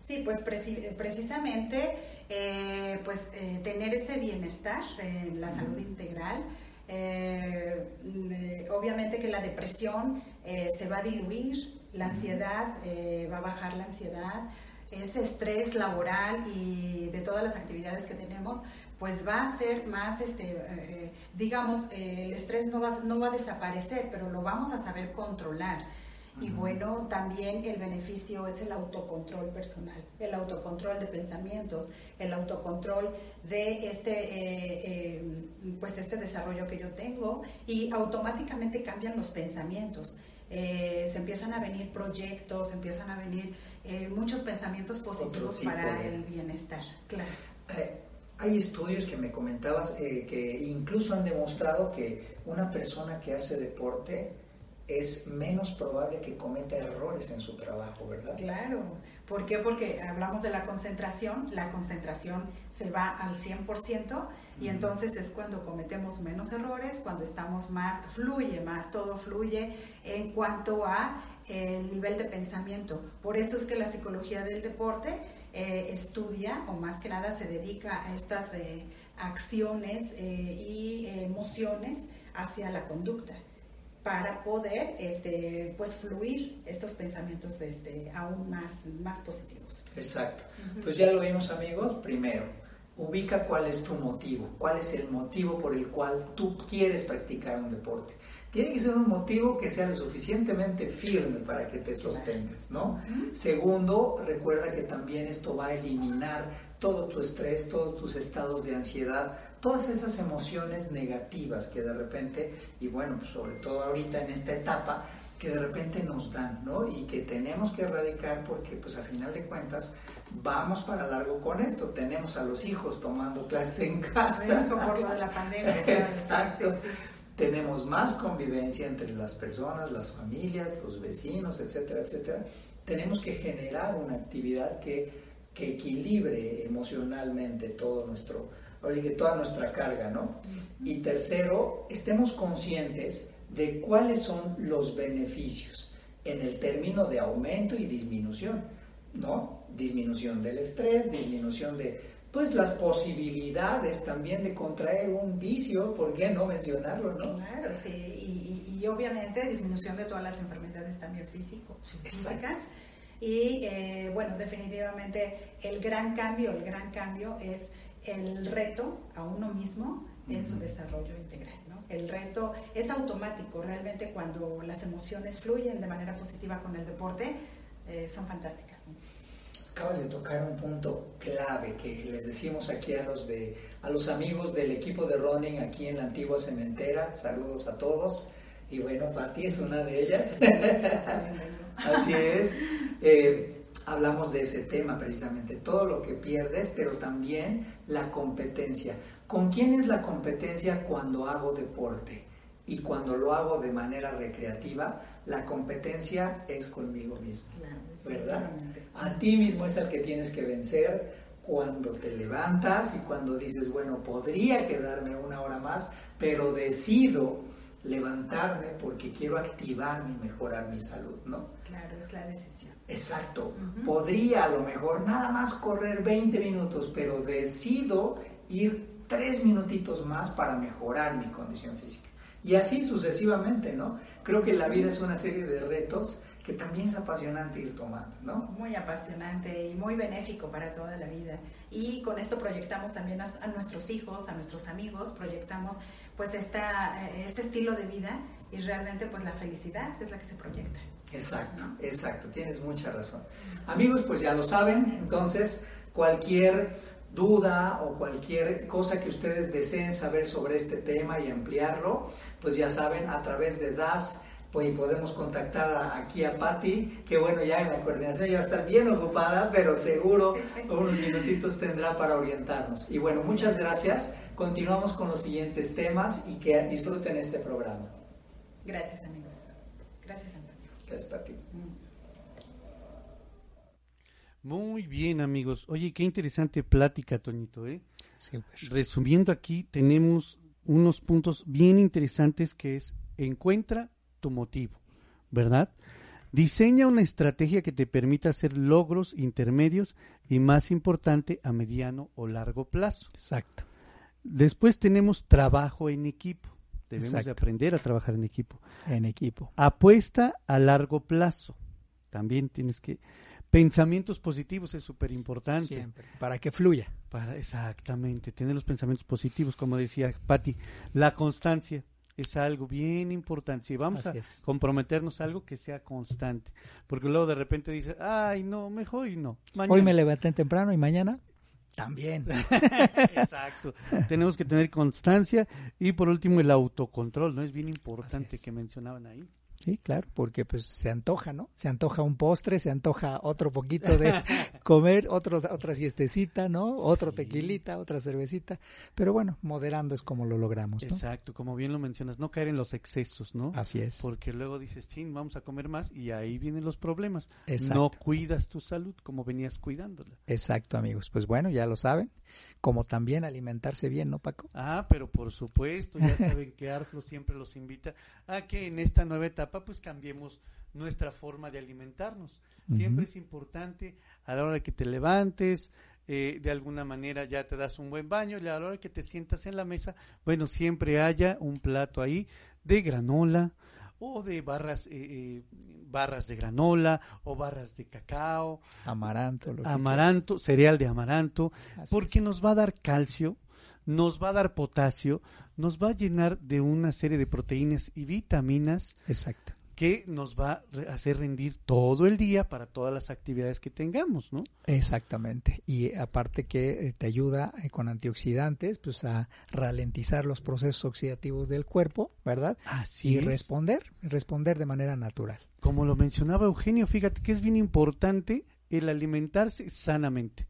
[SPEAKER 7] Sí, pues precisamente eh, pues, eh, tener ese bienestar en la salud integral. Eh, obviamente que la depresión se va a diluir, la ansiedad va a bajar la ansiedad, ese estrés laboral y de todas las actividades que tenemos, pues va a ser más, este, digamos, el estrés no va, no va a desaparecer, pero lo vamos a saber controlar. Y bueno, también el beneficio es el autocontrol personal, el autocontrol de pensamientos, el autocontrol de este, eh, eh, pues este desarrollo que yo tengo y automáticamente cambian los pensamientos. se empiezan a venir proyectos, empiezan a venir muchos pensamientos positivos para el bienestar. Claro
[SPEAKER 4] hay estudios que me comentabas eh, que incluso han demostrado que una persona que hace deporte es menos probable que cometa errores en su trabajo, ¿verdad?
[SPEAKER 7] Claro. ¿Por qué? Porque hablamos de la concentración, la concentración se va al 100% y entonces es cuando cometemos menos errores, cuando estamos más, fluye más, todo fluye en cuanto a el nivel de pensamiento. Por eso es que la psicología del deporte eh, estudia o más que nada se dedica a estas eh, acciones eh, y emociones hacia la conducta para poder este, pues fluir estos pensamientos este, aún más, más positivos.
[SPEAKER 4] Exacto. Pues ya lo vimos amigos. Primero, ubica cuál es tu motivo, cuál es el motivo por el cual tú quieres practicar un deporte tiene que ser un motivo que sea lo suficientemente firme para que te sostengas, ¿no? Segundo, recuerda que también esto va a eliminar todo tu estrés, todos tus estados de ansiedad, todas esas emociones negativas que de repente, y bueno, pues sobre todo ahorita en esta etapa, que de repente nos dan, ¿no? Y que tenemos que erradicar porque, pues a final de cuentas, vamos para largo con esto. Tenemos a los hijos tomando clases en casa.
[SPEAKER 7] por lo de la pandemia.
[SPEAKER 4] Exacto tenemos más convivencia entre las personas, las familias, los vecinos, etcétera, etcétera. Tenemos que generar una actividad que, que equilibre emocionalmente todo nuestro, oye, toda nuestra carga, ¿no? Y tercero, estemos conscientes de cuáles son los beneficios en el término de aumento y disminución, ¿no? Disminución del estrés, disminución de pues las posibilidades también de contraer un vicio, ¿por qué no mencionarlo, no?
[SPEAKER 7] Claro, sí, y, obviamente disminución de todas las enfermedades también físico, físicas. Y eh, bueno, definitivamente el gran cambio, el gran cambio es el reto a uno mismo en su desarrollo integral. ¿no? El reto es automático, realmente cuando las emociones fluyen de manera positiva con el deporte, eh, son fantásticas.
[SPEAKER 6] Acabas de tocar un punto clave que les decimos aquí a los de a los amigos del equipo de running aquí en la antigua cementera. Saludos a todos. Y bueno, Pati es una de ellas. Así es. Eh, hablamos de ese tema precisamente, todo lo que pierdes, pero también la competencia. ¿Con quién es la competencia cuando hago deporte? Y cuando lo hago de manera recreativa, la competencia es conmigo mismo, ¿verdad? A ti mismo es el que tienes que vencer cuando te levantas y cuando dices, bueno, podría quedarme una hora más, pero decido levantarme porque quiero activarme y mejorar mi salud, ¿no?
[SPEAKER 7] Claro, es la decisión.
[SPEAKER 6] Exacto. Podría a lo mejor nada más correr 20 minutos, pero decido ir tres minutitos más para mejorar mi condición física. Y así sucesivamente, ¿no? Creo que la vida es una serie de retos que también es apasionante ir tomando, ¿no?
[SPEAKER 7] Muy apasionante y muy benéfico para toda la vida. Y con esto proyectamos también a, a nuestros hijos, a nuestros amigos, proyectamos pues esta, este estilo de vida y realmente pues la felicidad es la que se proyecta.
[SPEAKER 6] Exacto, exacto, tienes mucha razón. Amigos, pues ya lo saben, entonces cualquier duda o cualquier cosa que ustedes deseen saber sobre este tema y ampliarlo, pues ya saben, a través de DAS pues podemos contactar aquí a Patti, que bueno, ya en la coordinación ya está bien ocupada, pero seguro unos minutitos tendrá para orientarnos. Y bueno, muchas gracias. Continuamos con los siguientes temas y que disfruten este programa.
[SPEAKER 7] Gracias, amigos. Gracias.
[SPEAKER 3] Muy bien, amigos. Oye, qué interesante plática, Toñito, ¿eh? Resumiendo aquí, tenemos unos puntos bien interesantes que es encuentra tu motivo, ¿verdad? Diseña una estrategia que te permita hacer logros intermedios y más importante a mediano o largo plazo.
[SPEAKER 4] Exacto.
[SPEAKER 3] Después tenemos trabajo en equipo. Debemos de aprender a trabajar en equipo.
[SPEAKER 4] En equipo.
[SPEAKER 3] Apuesta a largo plazo. También tienes que pensamientos positivos es súper importante.
[SPEAKER 4] Siempre. Para que fluya.
[SPEAKER 3] Para, exactamente, tener los pensamientos positivos, como decía Patti, la constancia es algo bien importante. Si vamos a comprometernos a algo que sea constante, porque luego de repente dices, ay, no, mejor y no.
[SPEAKER 4] Hoy me levanté temprano y mañana también.
[SPEAKER 3] Exacto. Tenemos que tener constancia y por último el autocontrol, ¿no? Es bien importante que mencionaban ahí.
[SPEAKER 4] Sí, claro, porque pues se antoja, ¿no? Se antoja un postre, se antoja otro poquito de comer, otro, otra siestecita, ¿no? Otro tequilita, otra cervecita. Pero bueno, moderando es como lo logramos, ¿no?
[SPEAKER 3] Exacto, como bien lo mencionas, no caer en los excesos, ¿no?
[SPEAKER 4] Así es.
[SPEAKER 3] Porque luego dices, chin, vamos a comer más y ahí vienen los problemas. Exacto. No cuidas tu salud como venías cuidándola.
[SPEAKER 4] Exacto, amigos. Pues bueno, ya lo saben como también alimentarse bien, ¿no, Paco?
[SPEAKER 3] Ah, pero por supuesto, ya saben que Arflo siempre los invita a que en esta nueva etapa pues cambiemos nuestra forma de alimentarnos. Siempre es importante a la hora que te levantes, eh, de alguna manera ya te das un buen baño y a la hora que te sientas en la mesa, bueno, siempre haya un plato ahí de granola, o de barras, eh, eh, barras de granola o barras de cacao.
[SPEAKER 4] Amaranto.
[SPEAKER 3] amaranto, cereal de amaranto, porque nos va a dar calcio, nos va a dar potasio, nos va a llenar de una serie de proteínas y vitaminas.
[SPEAKER 4] Exacto
[SPEAKER 3] que nos va a hacer rendir todo el día para todas las actividades que tengamos, ¿no?
[SPEAKER 4] Exactamente. Y aparte que eh, te ayuda eh, con antioxidantes, pues a ralentizar los procesos oxidativos del cuerpo, ¿verdad?
[SPEAKER 3] Así
[SPEAKER 4] y responder, responder de manera natural.
[SPEAKER 3] Como lo mencionaba Eugenio, fíjate que es bien importante el alimentarse sanamente.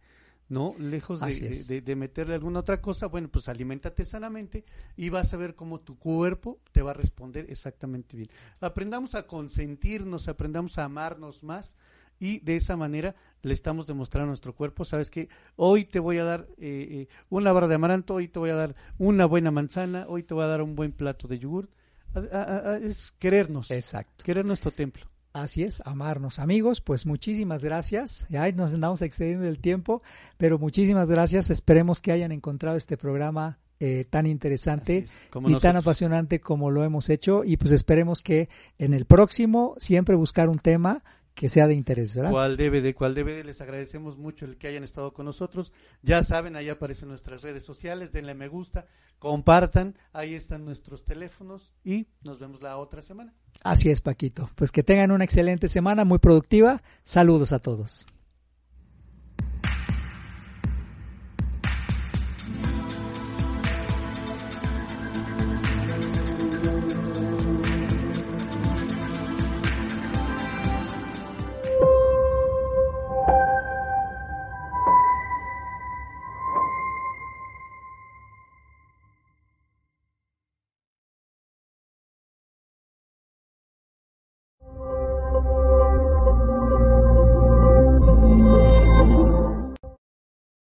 [SPEAKER 3] ¿No? Lejos de, meterle alguna otra cosa, bueno, pues aliméntate sanamente y vas a ver cómo tu cuerpo te va a responder exactamente bien. Aprendamos a consentirnos, aprendamos a amarnos más y de esa manera le estamos demostrando a nuestro cuerpo, sabes que hoy te voy a dar eh, eh, una barra de amaranto, hoy te voy a dar una buena manzana, hoy te voy a dar un buen plato de yogur. es querernos,
[SPEAKER 4] Exacto.
[SPEAKER 3] querer nuestro templo.
[SPEAKER 4] Así es, amarnos. Amigos, pues muchísimas gracias. Ya nos andamos excediendo el tiempo, pero muchísimas gracias. Esperemos que hayan encontrado este programa eh, tan interesante y tan apasionante como lo hemos hecho. Y pues esperemos que en el próximo siempre buscar un tema que sea de interés, ¿verdad?
[SPEAKER 3] ¿Cuál debe de cuál debe de? Les agradecemos mucho el que hayan estado con nosotros. Ya saben, ahí aparecen nuestras redes sociales, denle me gusta, compartan, ahí están nuestros teléfonos y nos vemos la otra semana.
[SPEAKER 4] Así es, Paquito. Pues que tengan una excelente semana, muy productiva. Saludos a todos.